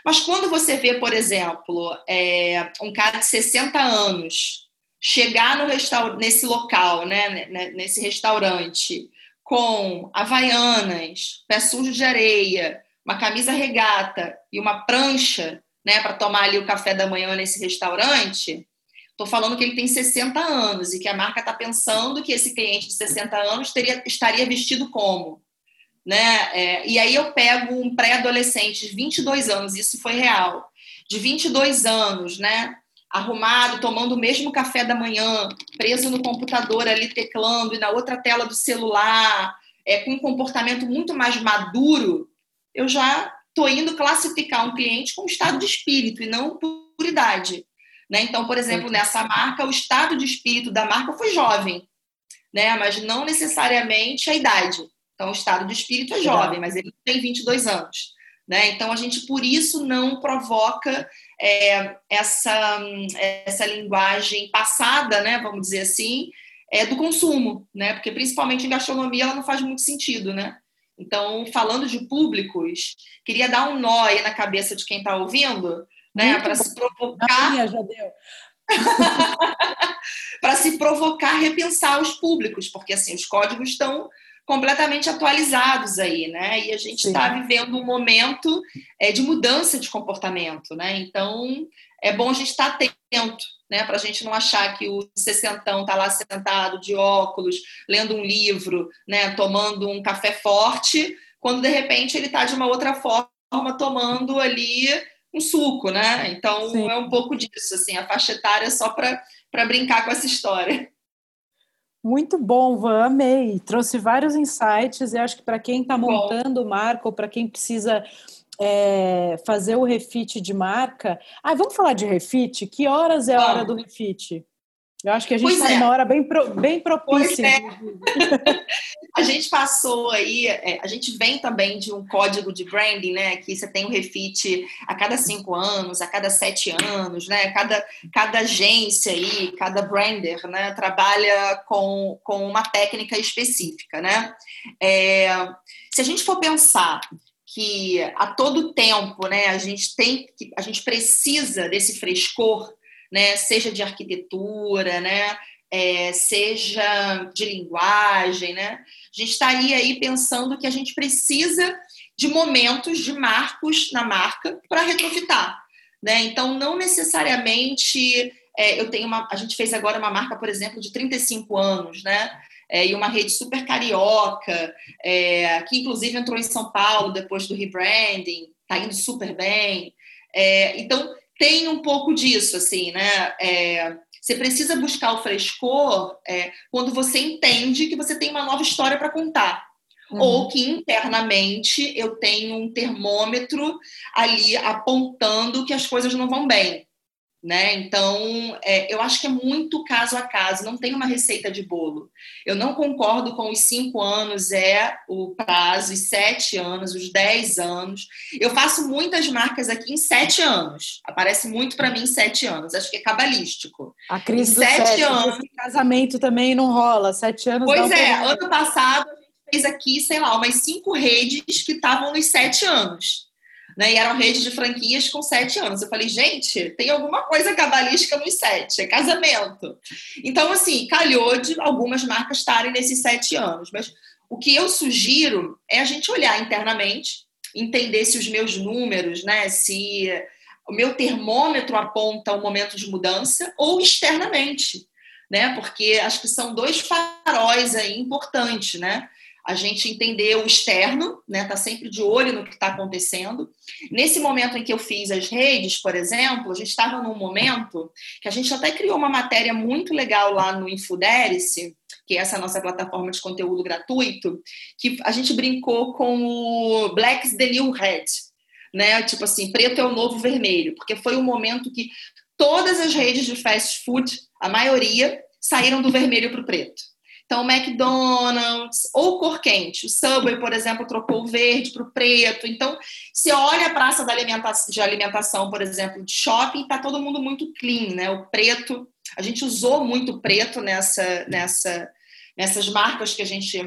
mas quando você vê, por exemplo, é, um cara de 60 anos chegar no restaur nesse local, né, nesse restaurante, com havaianas, pé sujo de areia, uma camisa regata e uma prancha né, para tomar ali o café da manhã nesse restaurante, estou falando que ele tem 60 anos e que a marca está pensando que esse cliente de 60 anos teria, estaria vestido como? Né? É, e aí eu pego um pré-adolescente de 22 anos, isso foi real, de 22 anos, né? Arrumado, tomando o mesmo café da manhã, preso no computador ali teclando e na outra tela do celular, é, com um comportamento muito mais maduro, eu já estou indo classificar um cliente com estado de espírito e não por idade. Né? Então, por exemplo, nessa marca, o estado de espírito da marca foi jovem, né? mas não necessariamente a idade. Então, o estado de espírito é jovem, mas ele tem 22 anos. Né? Então, a gente, por isso, não provoca é, essa, essa linguagem passada, né, vamos dizer assim, é, do consumo, né? porque, principalmente em gastronomia, ela não faz muito sentido. Né? Então, falando de públicos, queria dar um nó aí na cabeça de quem está ouvindo, né, para se provocar. Minha, já deu. [laughs] para se provocar repensar os públicos, porque assim os códigos estão completamente atualizados aí, né? E a gente está vivendo um momento é, de mudança de comportamento, né? Então é bom a gente estar tá atento, né? Para a gente não achar que o sessentão está lá sentado de óculos, lendo um livro, né? Tomando um café forte, quando de repente ele está de uma outra forma tomando ali um suco, né? Então Sim. é um pouco disso, assim, a faixa etária é só para brincar com essa história. Muito bom, Van, amei. Trouxe vários insights e acho que para quem está montando marca ou para quem precisa é, fazer o refit de marca. Ah, vamos falar de refit? Que horas é a hora do refit? Eu acho que a gente está é. numa hora bem, pro, bem propícia. É. a gente passou aí, é, a gente vem também de um código de branding, né? Que você tem o um refit a cada cinco anos, a cada sete anos, né? Cada, cada agência aí, cada brander, né? Trabalha com, com uma técnica específica, né? É, se a gente for pensar que a todo tempo, né? A gente tem, a gente precisa desse frescor né? Seja de arquitetura, né? É, seja de linguagem, né? A gente estaria aí pensando que a gente precisa de momentos, de marcos na marca para retrofitar, né? Então, não necessariamente é, eu tenho uma. A gente fez agora uma marca, por exemplo, de 35 anos, né? É, e uma rede super carioca, é, que inclusive entrou em São Paulo depois do rebranding, está indo super bem. É, então, tem um pouco disso, assim, né? É, você precisa buscar o frescor é, quando você entende que você tem uma nova história para contar. Uhum. Ou que internamente eu tenho um termômetro ali apontando que as coisas não vão bem. Né? Então, é, eu acho que é muito caso a caso, não tem uma receita de bolo. Eu não concordo com os cinco anos é o prazo, os sete anos, os dez anos. Eu faço muitas marcas aqui em sete anos. Aparece muito para mim em sete anos. Acho que é cabalístico. A crise do sete, sete anos. casamento também não rola. Sete anos. Pois é. Ano passado a gente fez aqui, sei lá, umas cinco redes que estavam nos sete anos né? E eram redes de franquias com sete anos. Eu falei, gente, tem alguma coisa cabalística nos sete, é casamento. Então, assim, calhou de algumas marcas estarem nesses sete anos. Mas o que eu sugiro é a gente olhar internamente, entender se os meus números, né? Se o meu termômetro aponta um momento de mudança ou externamente, né? Porque acho que são dois faróis aí importantes, né? A gente entender o externo, né? Tá sempre de olho no que está acontecendo. Nesse momento em que eu fiz as redes, por exemplo, a gente estava num momento que a gente até criou uma matéria muito legal lá no Infuderice, que é essa nossa plataforma de conteúdo gratuito, que a gente brincou com o Black's the New Red, né? Tipo assim, preto é o novo vermelho, porque foi um momento que todas as redes de fast food, a maioria, saíram do vermelho para o preto. Então, o McDonald's ou cor quente. O Subway, por exemplo, trocou o verde para o preto. Então, se olha a praça de alimentação, por exemplo, de shopping, está todo mundo muito clean, né? O preto, a gente usou muito preto nessa, nessa, nessas marcas que a gente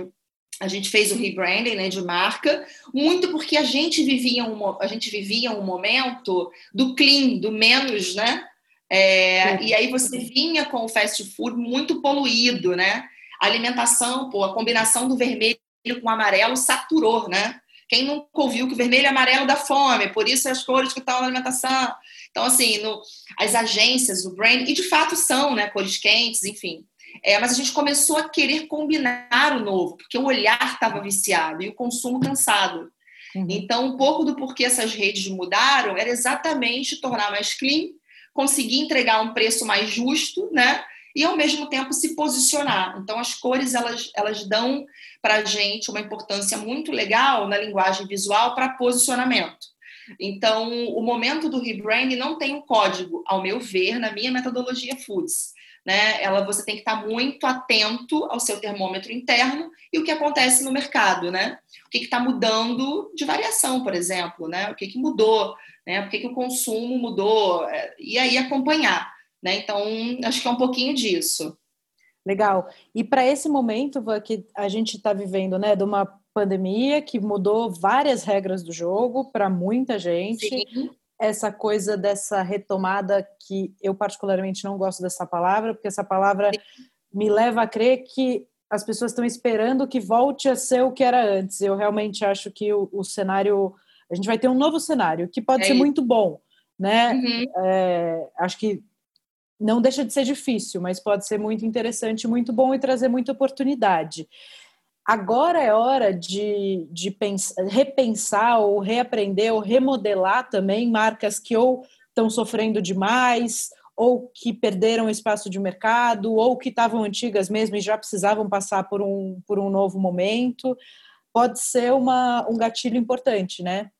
a gente fez o rebranding né, de marca, muito porque a gente vivia um, a gente vivia um momento do clean, do menos, né? É, e aí você vinha com o fast food muito poluído, né? A alimentação, pô, a combinação do vermelho com o amarelo saturou, né? Quem nunca ouviu que o vermelho e amarelo dá fome, por isso as cores que estão na alimentação. Então, assim, no, as agências, o brand, e de fato são, né? Cores quentes, enfim. É, mas a gente começou a querer combinar o novo, porque o olhar estava viciado e o consumo cansado. Uhum. Então, um pouco do porquê essas redes mudaram era exatamente tornar mais clean, conseguir entregar um preço mais justo, né? E ao mesmo tempo se posicionar. Então as cores elas, elas dão para a gente uma importância muito legal na linguagem visual para posicionamento. Então o momento do rebranding não tem um código, ao meu ver, na minha metodologia Foods. Né? Ela você tem que estar muito atento ao seu termômetro interno e o que acontece no mercado, né? O que está mudando de variação, por exemplo, né? O que, que mudou, né? Por que, que o consumo mudou? É, e aí acompanhar. Né? Então, acho que é um pouquinho disso. Legal. E para esse momento que a gente está vivendo, né, de uma pandemia que mudou várias regras do jogo para muita gente. Sim. Essa coisa dessa retomada que eu particularmente não gosto dessa palavra, porque essa palavra Sim. me leva a crer que as pessoas estão esperando que volte a ser o que era antes. Eu realmente acho que o, o cenário, a gente vai ter um novo cenário que pode é ser isso. muito bom, né? Uhum. É, acho que não deixa de ser difícil, mas pode ser muito interessante, muito bom e trazer muita oportunidade. Agora é hora de, de pensar, repensar ou reaprender ou remodelar também marcas que ou estão sofrendo demais ou que perderam espaço de mercado ou que estavam antigas mesmo e já precisavam passar por um, por um novo momento. Pode ser uma, um gatilho importante, né?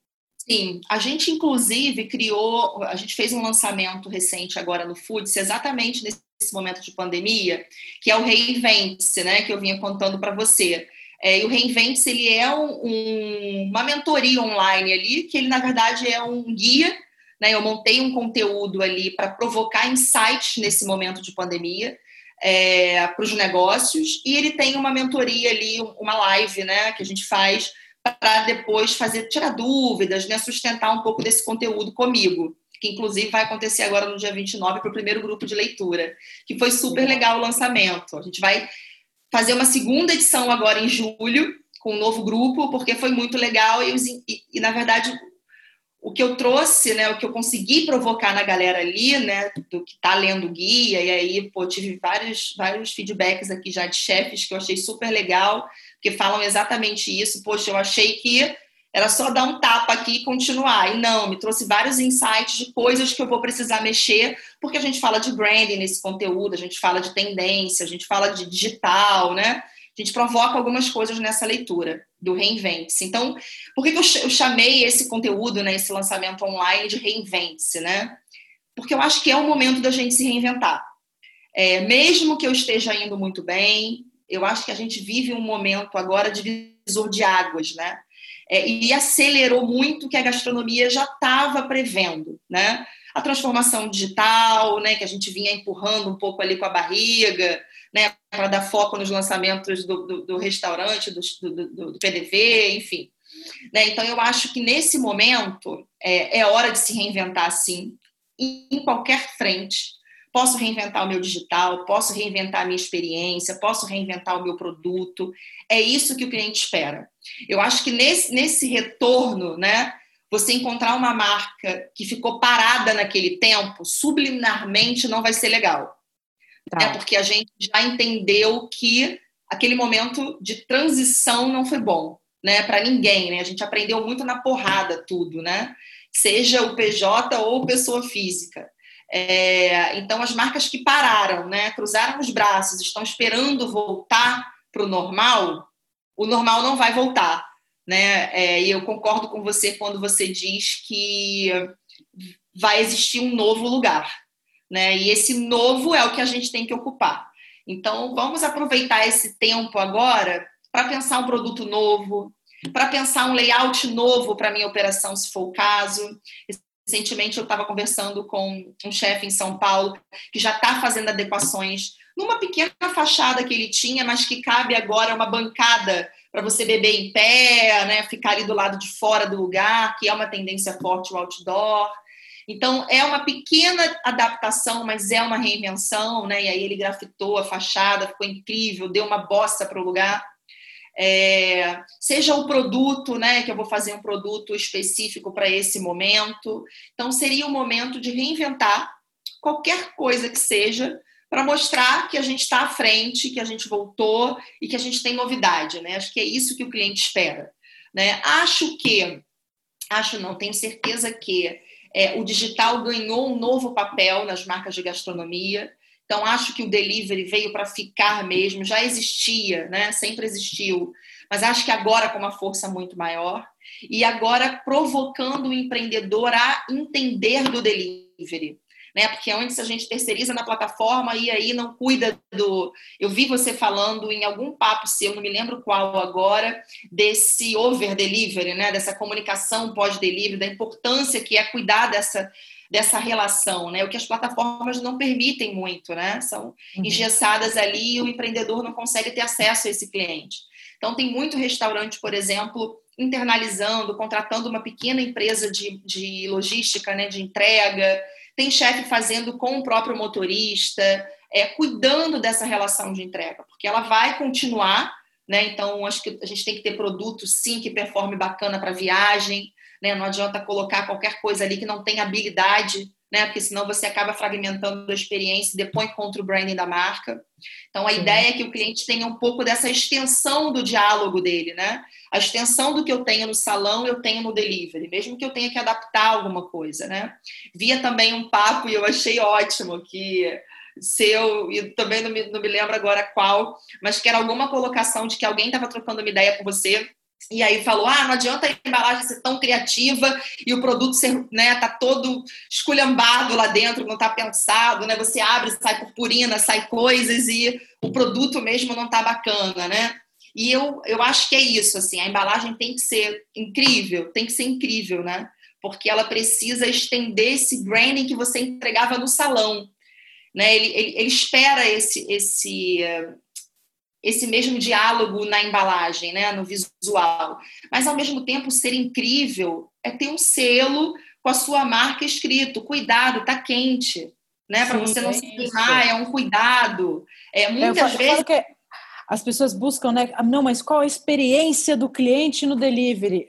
Sim, a gente inclusive criou, a gente fez um lançamento recente agora no Foods, exatamente nesse momento de pandemia, que é o Reinvente-se, né, que eu vinha contando para você. É, e o Reinvente-se, ele é um, um, uma mentoria online ali, que ele na verdade é um guia, né, eu montei um conteúdo ali para provocar insights nesse momento de pandemia, é, para os negócios, e ele tem uma mentoria ali, uma live, né, que a gente faz para depois fazer tirar dúvidas, né, sustentar um pouco desse conteúdo comigo. que inclusive vai acontecer agora no dia 29 para o primeiro grupo de leitura, que foi super legal o lançamento. A gente vai fazer uma segunda edição agora em julho, com um novo grupo, porque foi muito legal e, e, e na verdade, o que eu trouxe, né, o que eu consegui provocar na galera ali, né, do que está lendo o guia, e aí, pô, tive vários, vários feedbacks aqui já de chefes que eu achei super legal, que falam exatamente isso. Poxa, eu achei que era só dar um tapa aqui e continuar. E não, me trouxe vários insights de coisas que eu vou precisar mexer, porque a gente fala de branding nesse conteúdo, a gente fala de tendência, a gente fala de digital, né? A gente provoca algumas coisas nessa leitura do Reinvente-se. Então, por que, eu chamei esse conteúdo, né, esse lançamento online de Reinvente-se, né? Porque eu acho que é o momento da gente se reinventar. É, mesmo que eu esteja indo muito bem, eu acho que a gente vive um momento agora de visor de águas, né? É, e acelerou muito o que a gastronomia já estava prevendo, né? A transformação digital, né, que a gente vinha empurrando um pouco ali com a barriga, né, para dar foco nos lançamentos do, do, do restaurante, do, do, do, PDV, enfim. Né? Então, eu acho que nesse momento é, é hora de se reinventar, sim, em qualquer frente. Posso reinventar o meu digital, posso reinventar a minha experiência, posso reinventar o meu produto. É isso que o cliente espera. Eu acho que nesse, nesse retorno, né, você encontrar uma marca que ficou parada naquele tempo, subliminarmente não vai ser legal. Tá. É porque a gente já entendeu que aquele momento de transição não foi bom, né, para ninguém, né? A gente aprendeu muito na porrada tudo, né? Seja o PJ ou pessoa física. É, então as marcas que pararam, né, cruzaram os braços, estão esperando voltar para o normal, o normal não vai voltar, né? É, e eu concordo com você quando você diz que vai existir um novo lugar, né? E esse novo é o que a gente tem que ocupar. Então, vamos aproveitar esse tempo agora para pensar um produto novo, para pensar um layout novo para minha operação, se for o caso. Recentemente, eu estava conversando com um chefe em São Paulo que já está fazendo adequações numa pequena fachada que ele tinha, mas que cabe agora uma bancada para você beber em pé, né, ficar ali do lado de fora do lugar, que é uma tendência forte o outdoor. Então, é uma pequena adaptação, mas é uma reinvenção, né? E aí ele grafitou a fachada, ficou incrível, deu uma bossa para o lugar. É, seja o produto, né? Que eu vou fazer um produto específico para esse momento. Então, seria o momento de reinventar qualquer coisa que seja para mostrar que a gente está à frente, que a gente voltou e que a gente tem novidade, né? Acho que é isso que o cliente espera. Né? Acho que, acho não, tenho certeza que é, o digital ganhou um novo papel nas marcas de gastronomia. Então, acho que o delivery veio para ficar mesmo, já existia, né? sempre existiu, mas acho que agora com uma força muito maior. E agora provocando o empreendedor a entender do delivery né? Porque antes a gente terceiriza na plataforma e aí não cuida do. Eu vi você falando em algum papo seu, não me lembro qual agora, desse over delivery, né? Dessa comunicação pós-delivery, da importância que é cuidar dessa dessa relação, né? O que as plataformas não permitem muito, né? São uhum. engessadas ali e o empreendedor não consegue ter acesso a esse cliente. Então tem muito restaurante, por exemplo, internalizando, contratando uma pequena empresa de, de logística, né? De entrega tem chefe fazendo com o próprio motorista, é, cuidando dessa relação de entrega, porque ela vai continuar, né? Então, acho que a gente tem que ter produto, sim, que performe bacana para viagem, né? Não adianta colocar qualquer coisa ali que não tenha habilidade né? Porque senão você acaba fragmentando a experiência e depois contra o branding da marca. Então a Sim. ideia é que o cliente tenha um pouco dessa extensão do diálogo dele, né? A extensão do que eu tenho no salão, eu tenho no delivery, mesmo que eu tenha que adaptar alguma coisa, né? Via também um papo e eu achei ótimo que seu, e também não me, não me lembro agora qual, mas que era alguma colocação de que alguém estava trocando uma ideia com você e aí falou: ah, não adianta a embalagem ser tão criativa e o produto ser, né, tá todo esculhambado lá dentro, não tá pensado, né? Você abre, sai purpurina, sai coisas e o produto mesmo não tá bacana, né? E eu, eu acho que é isso, assim, a embalagem tem que ser incrível, tem que ser incrível, né? Porque ela precisa estender esse branding que você entregava no salão. Né? Ele, ele, ele espera esse, esse, esse mesmo diálogo na embalagem, né, no visual. Mas ao mesmo tempo ser incrível é ter um selo com a sua marca escrito, cuidado, tá quente, né? Para você não é se queimar, é um cuidado. É, muitas eu vezes. Eu que as pessoas buscam, né? Ah, não, mas qual a experiência do cliente no delivery?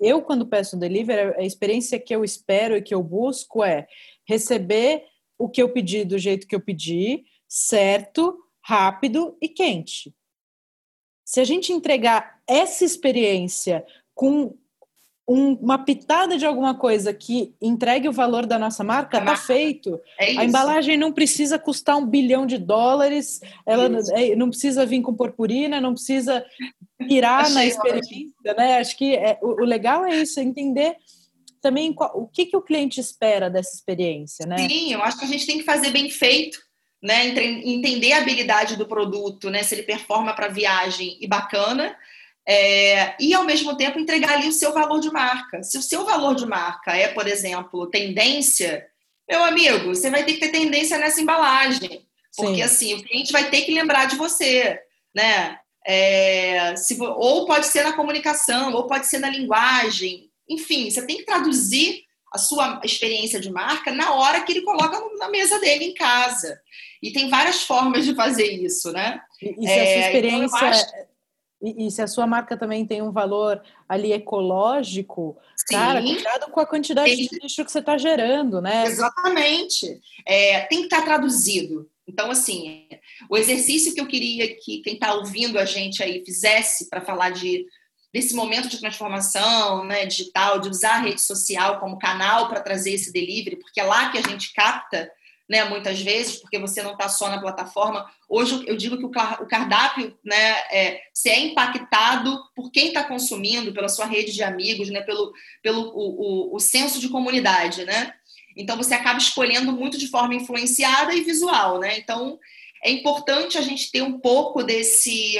Eu, quando peço um delivery, a experiência que eu espero e que eu busco é receber o que eu pedi do jeito que eu pedi, certo, rápido e quente. Se a gente entregar essa experiência com um, uma pitada de alguma coisa que entregue o valor da nossa marca, está feito. É a embalagem não precisa custar um bilhão de dólares, ela é, não precisa vir com purpurina, não precisa pirar na experiência, né? Acho que é, o, o, legal é isso, é entender também qual, o que, que o cliente espera dessa experiência, né? Sim, eu acho que a gente tem que fazer bem feito, né? Entender a habilidade do produto, né? Se ele performa para viagem e bacana, é, e ao mesmo tempo entregar ali o seu valor de marca. Se o seu valor de marca é, por exemplo, tendência, meu amigo, você vai ter que ter tendência nessa embalagem, porque Sim. assim o cliente vai ter que lembrar de você, né? É, se, ou pode ser na comunicação, ou pode ser na linguagem, enfim, você tem que traduzir a sua experiência de marca na hora que ele coloca na mesa dele em casa. E tem várias formas de fazer isso, né? E, e se a sua é, então experiência então acho... E, e, se a sua marca também tem um valor ali ecológico, Sim. cara, cuidado com a quantidade de lixo que você está gerando, né? Exatamente. É, tem que estar tá traduzido. Então, assim, o exercício que eu queria que quem está ouvindo a gente aí fizesse para falar de desse momento de transformação né, digital, de usar a rede social como canal para trazer esse delivery, porque é lá que a gente capta né, muitas vezes, porque você não está só na plataforma. Hoje eu digo que o cardápio, né, é, se é impactado por quem está consumindo, pela sua rede de amigos, né, pelo, pelo o, o, o senso de comunidade, né? Então você acaba escolhendo muito de forma influenciada e visual, né? Então é importante a gente ter um pouco desse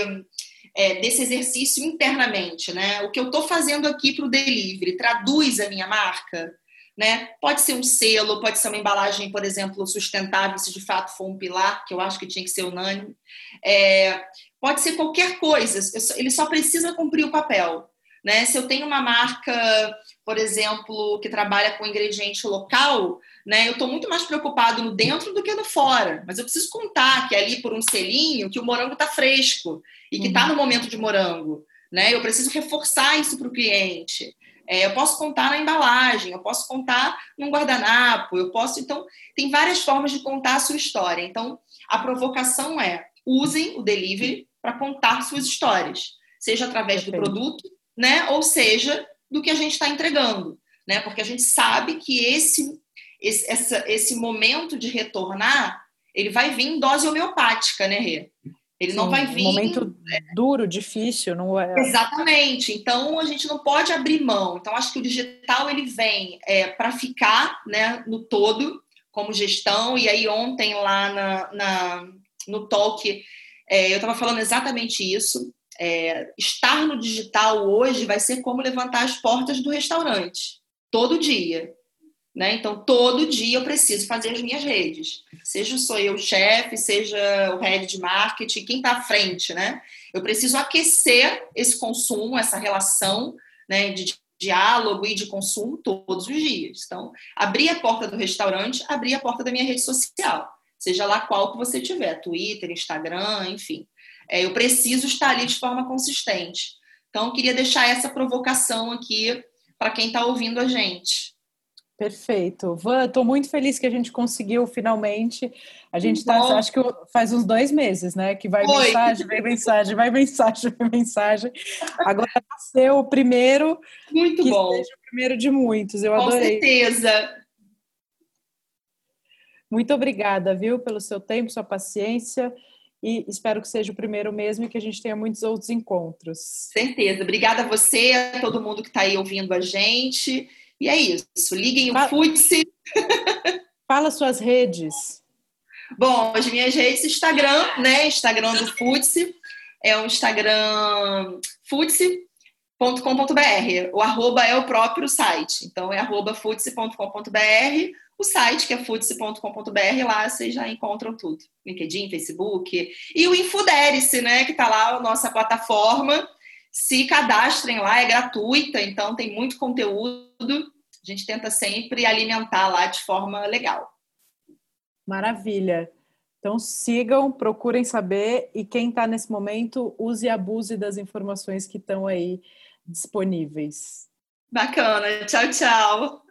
é, desse exercício internamente, né? O que eu estou fazendo aqui para o delivery traduz a minha marca? Né? Pode ser um selo, pode ser uma embalagem, por exemplo, sustentável, se de fato for um pilar, que eu acho que tinha que ser unânime. É, pode ser qualquer coisa, ele só precisa cumprir o papel. Né? Se eu tenho uma marca, por exemplo, que trabalha com ingrediente local, né, eu estou muito mais preocupado no dentro do que no fora. Mas eu preciso contar que ali por um selinho que o morango está fresco e que está uhum. no momento de morango. Né? Eu preciso reforçar isso para o cliente. É, eu posso contar na embalagem, eu posso contar num guardanapo, eu posso. Então, tem várias formas de contar a sua história. Então, a provocação é usem o delivery para contar suas histórias, seja através do produto, né? Ou seja, do que a gente está entregando, né? Porque a gente sabe que esse, esse, essa, esse momento de retornar, ele vai vir em dose homeopática, né, Rê? Ele Sim, não vai vir. Um momento duro, difícil, não é? Exatamente. Então a gente não pode abrir mão. Então acho que o digital ele vem é, para ficar, né, no todo, como gestão. E aí ontem lá na, na no talk é, eu estava falando exatamente isso. É, estar no digital hoje vai ser como levantar as portas do restaurante todo dia. Né? Então, todo dia eu preciso fazer as minhas redes. Seja sou eu o chefe, seja o head de marketing, quem está à frente. Né? Eu preciso aquecer esse consumo, essa relação né, de diálogo e de consumo todos os dias. Então, abrir a porta do restaurante, abrir a porta da minha rede social. Seja lá qual que você tiver, Twitter, Instagram, enfim. É, eu preciso estar ali de forma consistente. Então, eu queria deixar essa provocação aqui para quem está ouvindo a gente. Perfeito. Van, estou muito feliz que a gente conseguiu finalmente. A gente está, acho que faz uns dois meses, né? Que vai Oi. mensagem, vem mensagem, vai mensagem, vai mensagem. Agora nasceu o primeiro. Muito que bom. Seja o primeiro de muitos. Eu Com adorei. Com certeza. Muito obrigada, viu, pelo seu tempo, sua paciência. E espero que seja o primeiro mesmo e que a gente tenha muitos outros encontros. Certeza. Obrigada a você, a todo mundo que está aí ouvindo a gente. E é isso. Liguem o Futse. Fala suas redes. Bom, as minhas redes, Instagram, né? Instagram do Futse. É o Instagram futse.com.br. O arroba é o próprio site. Então, é arroba futse.com.br. O site, que é futse.com.br, lá vocês já encontram tudo. LinkedIn, Facebook. E o Infuderice, né? Que está lá a nossa plataforma. Se cadastrem lá, é gratuita, então tem muito conteúdo a gente tenta sempre alimentar lá de forma legal. Maravilha. Então sigam, procurem saber e quem está nesse momento, use e abuse das informações que estão aí disponíveis. Bacana. Tchau, tchau.